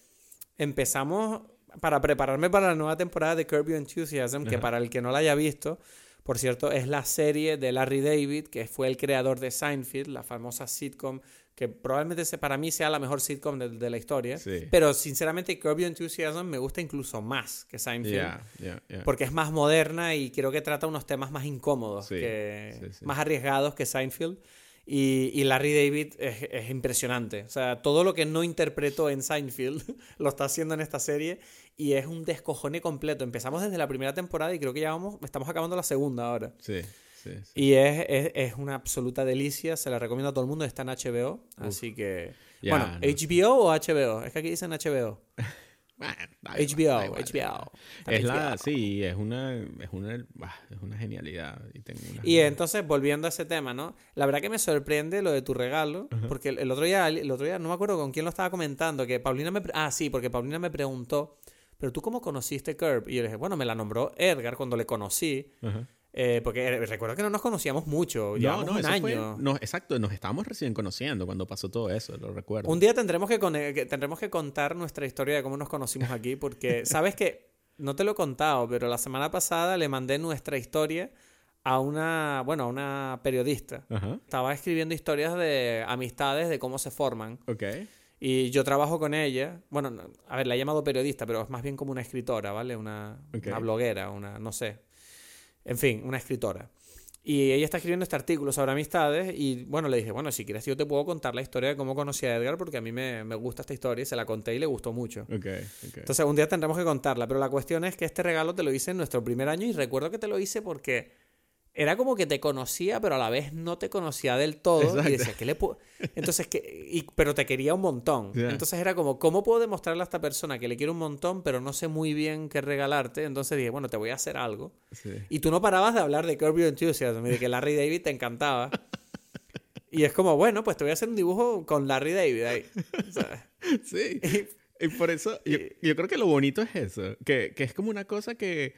empezamos para prepararme para la nueva temporada de Curb Your Enthusiasm, que Ajá. para el que no la haya visto, por cierto, es la serie de Larry David, que fue el creador de Seinfeld, la famosa sitcom, que probablemente para mí sea la mejor sitcom de, de la historia. Sí. Pero sinceramente Curb Your Enthusiasm me gusta incluso más que Seinfeld. Ya, ya, ya. Porque es más moderna y creo que trata unos temas más incómodos, Sí, que, sí. más arriesgados que Seinfeld. Y, y Larry David es, es impresionante. O sea, todo lo que no interpretó en Seinfeld <laughs> lo está haciendo en esta serie y es un descojone completo. Empezamos desde la primera temporada y creo que ya vamos, estamos acabando la segunda ahora. Sí, sí, sí. Y es, es, es una absoluta delicia, se la recomiendo a todo el mundo, está en HBO, así que... Bueno, no. HBO o HBO, es que aquí dicen HBO. <laughs> Bueno, igual, HBO, igual. HBO. Es la, HBO. sí, es una, es una, bah, es una genialidad. Y, tengo una- Y entonces, volviendo a ese tema, ¿no? La verdad que me sorprende lo de tu regalo, porque el, el otro día, el otro día, no me acuerdo con quién lo estaba comentando, que Paulina me... Ah, sí, porque Paulina me preguntó, pero tú cómo conociste Curb? Y yo le dije, bueno, me la nombró Edgar cuando le conocí, Ajá. eh, porque eh, recuerdo que no nos conocíamos mucho, llevamos un eso año. fue- no, exacto, nos estábamos recién conociendo cuando pasó todo eso, lo recuerdo. Un día tendremos que, que- tendremos que contar nuestra historia de cómo nos conocimos aquí, porque <laughs> sabes que no te lo he contado, pero la semana pasada le mandé nuestra historia a una, bueno, a una periodista. Ajá, Estaba escribiendo historias de amistades, de cómo se forman. ok. Y yo trabajo con ella. Bueno, no- a ver, la he llamado periodista, pero es más bien como una escritora, ¿vale? Una, una bloguera, una, no sé. En fin, una escritora. Y ella está escribiendo este artículo sobre amistades y bueno, le dije, bueno, si quieres yo te puedo contar la historia de cómo conocí a Edgar porque a mí me, me gusta esta historia y se la conté y le gustó mucho. Ok, ok. Entonces un día tendremos que contarla, pero la cuestión es que este regalo te lo hice en nuestro primer año y recuerdo que te lo hice porque era como que te conocía, pero a la vez no te conocía del todo. Exacto. Y decía, ¿qué le puedo...? Entonces, que, y- pero te quería un montón. Entonces era como, ¿cómo puedo demostrarle a esta persona que le quiero un montón, pero no sé muy bien qué regalarte? Entonces dije, bueno, te voy a hacer algo. Sí. Y tú no parabas de hablar de Your Enthusiasm y de que Larry David te encantaba. Y es como, bueno, pues te voy a hacer un dibujo con Larry David ahí. Sea, Sí. Y por eso, yo, yo creo que lo bonito es eso, que, que es como una cosa que,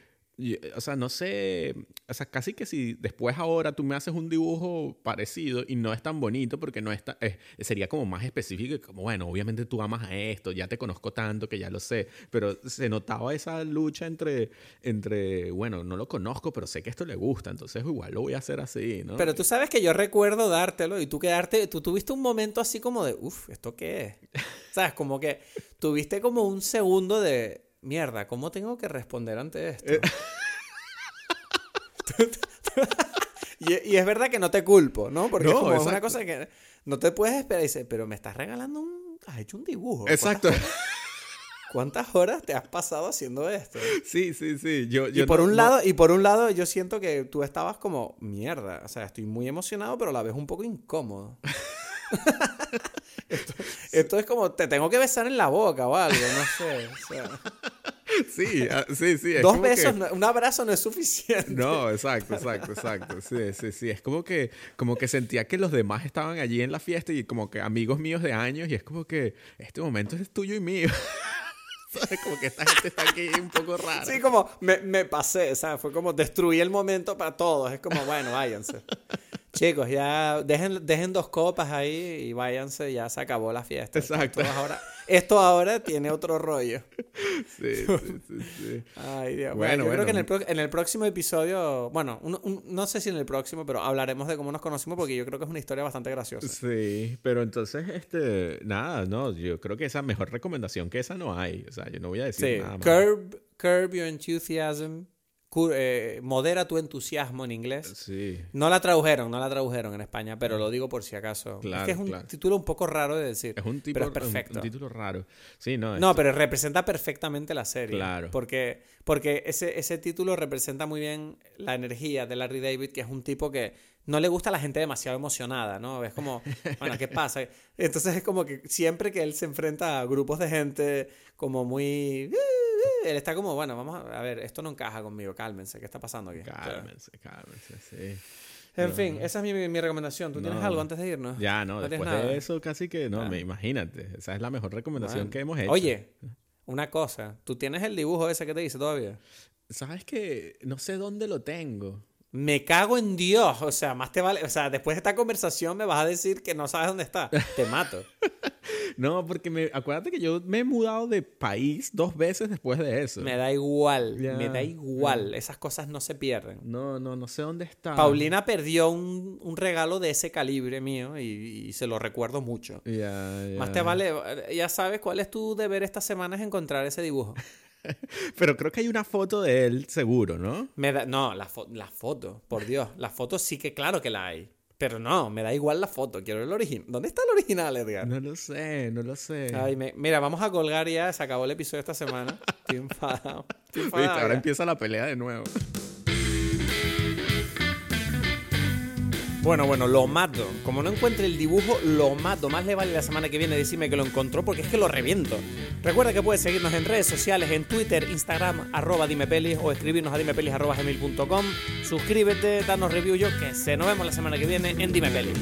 o sea, no sé, o sea, casi que si después ahora tú me haces un dibujo parecido y no es tan bonito porque no está, es- sería como más específico y como, bueno, obviamente tú amas a esto, ya te conozco tanto que ya lo sé, pero se notaba esa lucha entre, entre, bueno, no lo conozco, pero sé que esto le gusta, entonces igual lo voy a hacer así, ¿no? Pero tú sabes que yo recuerdo dártelo y tú quedarte, tú tuviste un momento así como de, uff, ¿esto qué es? <laughs> ¿Sabes? Como que tuviste como un segundo de, mierda, ¿cómo tengo que responder ante esto? Eh. <laughs> y, y es verdad que no te culpo, ¿no? Porque es como es una cosa que no te puedes esperar y dices, pero me estás regalando un, has hecho un dibujo. Exacto. ¿Cuántas horas te has pasado haciendo esto? Sí, sí, sí. Yo, Y yo por no- un no- lado, y por un lado, yo siento que tú estabas como mierda. O sea, estoy muy emocionado, pero a la vez un poco incómodo. <laughs> <laughs> esto, esto es como te tengo que besar en la boca o algo, no sé. o sea, <laughs> Sí, ah, sí, sí. es dos que- besos, no- un abrazo no es suficiente. No, exacto, exacto, exacto. Sí, sí, sí. Es como que, como que sentía que los demás estaban allí en la fiesta y como que amigos míos de años y es como que este momento es tuyo y mío. <laughs> ¿Sabes? Como que esta gente está aquí un poco rara. Sí, como me, me pasé, ¿sabes? Fue como destruí el momento para todos. Es como, bueno, váyanse. Chicos, ya dejen, dejen dos copas ahí y váyanse, ya se acabó la fiesta. Exacto. Esto ahora, esto ahora tiene otro rollo. Sí, sí, sí, sí. Ay, Dios. Bueno, Bueno, yo creo que en el, pro- en el próximo episodio, bueno, un- un- no sé si en el próximo, pero hablaremos de cómo nos conocimos porque yo creo que es una historia bastante graciosa. Sí, pero entonces, este, nada, no, yo creo que esa mejor recomendación que esa no hay. O sea, yo no voy a decir Sí, nada más. curb, curb your enthusiasm, eh, modera tu entusiasmo en inglés. Sí. No la tradujeron, no la tradujeron en España, pero lo digo por si acaso. Claro, es que es un claro. título un poco raro de decir. Es un tipo, pero es un- perfecto. Un, título raro. Sí, no. No, esto- pero representa perfectamente la serie. Claro. Porque, porque ese, ese título representa muy bien la energía de Larry David, que es un tipo que no le gusta a la gente demasiado emocionada, ¿no? Es como, <laughs> bueno, ¿qué pasa? Entonces es como que siempre que él se enfrenta a grupos de gente como muy... Él está como, bueno, vamos a, a ver, esto no encaja conmigo, cálmense, ¿qué está pasando aquí? Cálmense, cálmense, sí. En No. fin, esa es mi, mi recomendación. ¿Tú tienes No, algo no. antes de irnos? Ya, no, tienes después de eso casi que no, Ah. me imagínate. Esa es la mejor recomendación Bueno. que hemos hecho. Oye, una cosa. ¿Tú tienes el dibujo ese que te hice todavía? ¿sabes que No sé dónde lo tengo. Me cago en Dios. O sea, más te vale. O sea, después de esta conversación me vas a decir que no sabes dónde está. Te mato. <laughs> No, porque me, acuérdate que yo me he mudado de país dos veces después de eso. Me da igual. Me da igual. Esas cosas no se pierden. No, no, no sé dónde está. Paulina perdió un, un regalo de ese calibre mío y, y se lo recuerdo mucho. Más te vale, ya sabes cuál es tu deber esta semana es encontrar ese dibujo. <laughs> <laughs> Pero creo que hay una foto de él seguro, ¿no? Me da, no, la, fo- la foto, por Dios. La foto sí que claro que la hay. Pero no, me da igual la foto. Quiero el original. ¿Dónde está el original, Edgar? No lo sé, no lo sé. Ay, me- mira, vamos a colgar ya. Se acabó el episodio esta semana. Estoy enfadado. Estoy <laughs> Viste, enfadado ahora empieza la pelea de nuevo. Bueno, bueno, lo mato. Como no encuentre el dibujo, lo mato. Más le vale la semana que viene decirme que lo encontró porque es que lo reviento. Recuerda que puedes seguirnos en redes sociales, en Twitter, Instagram, arroba dimepelis o escribirnos a dimepelis arroba gmail punto com. Suscríbete, danos review, yo que sé. Nos vemos la semana que viene en Dime Pelis.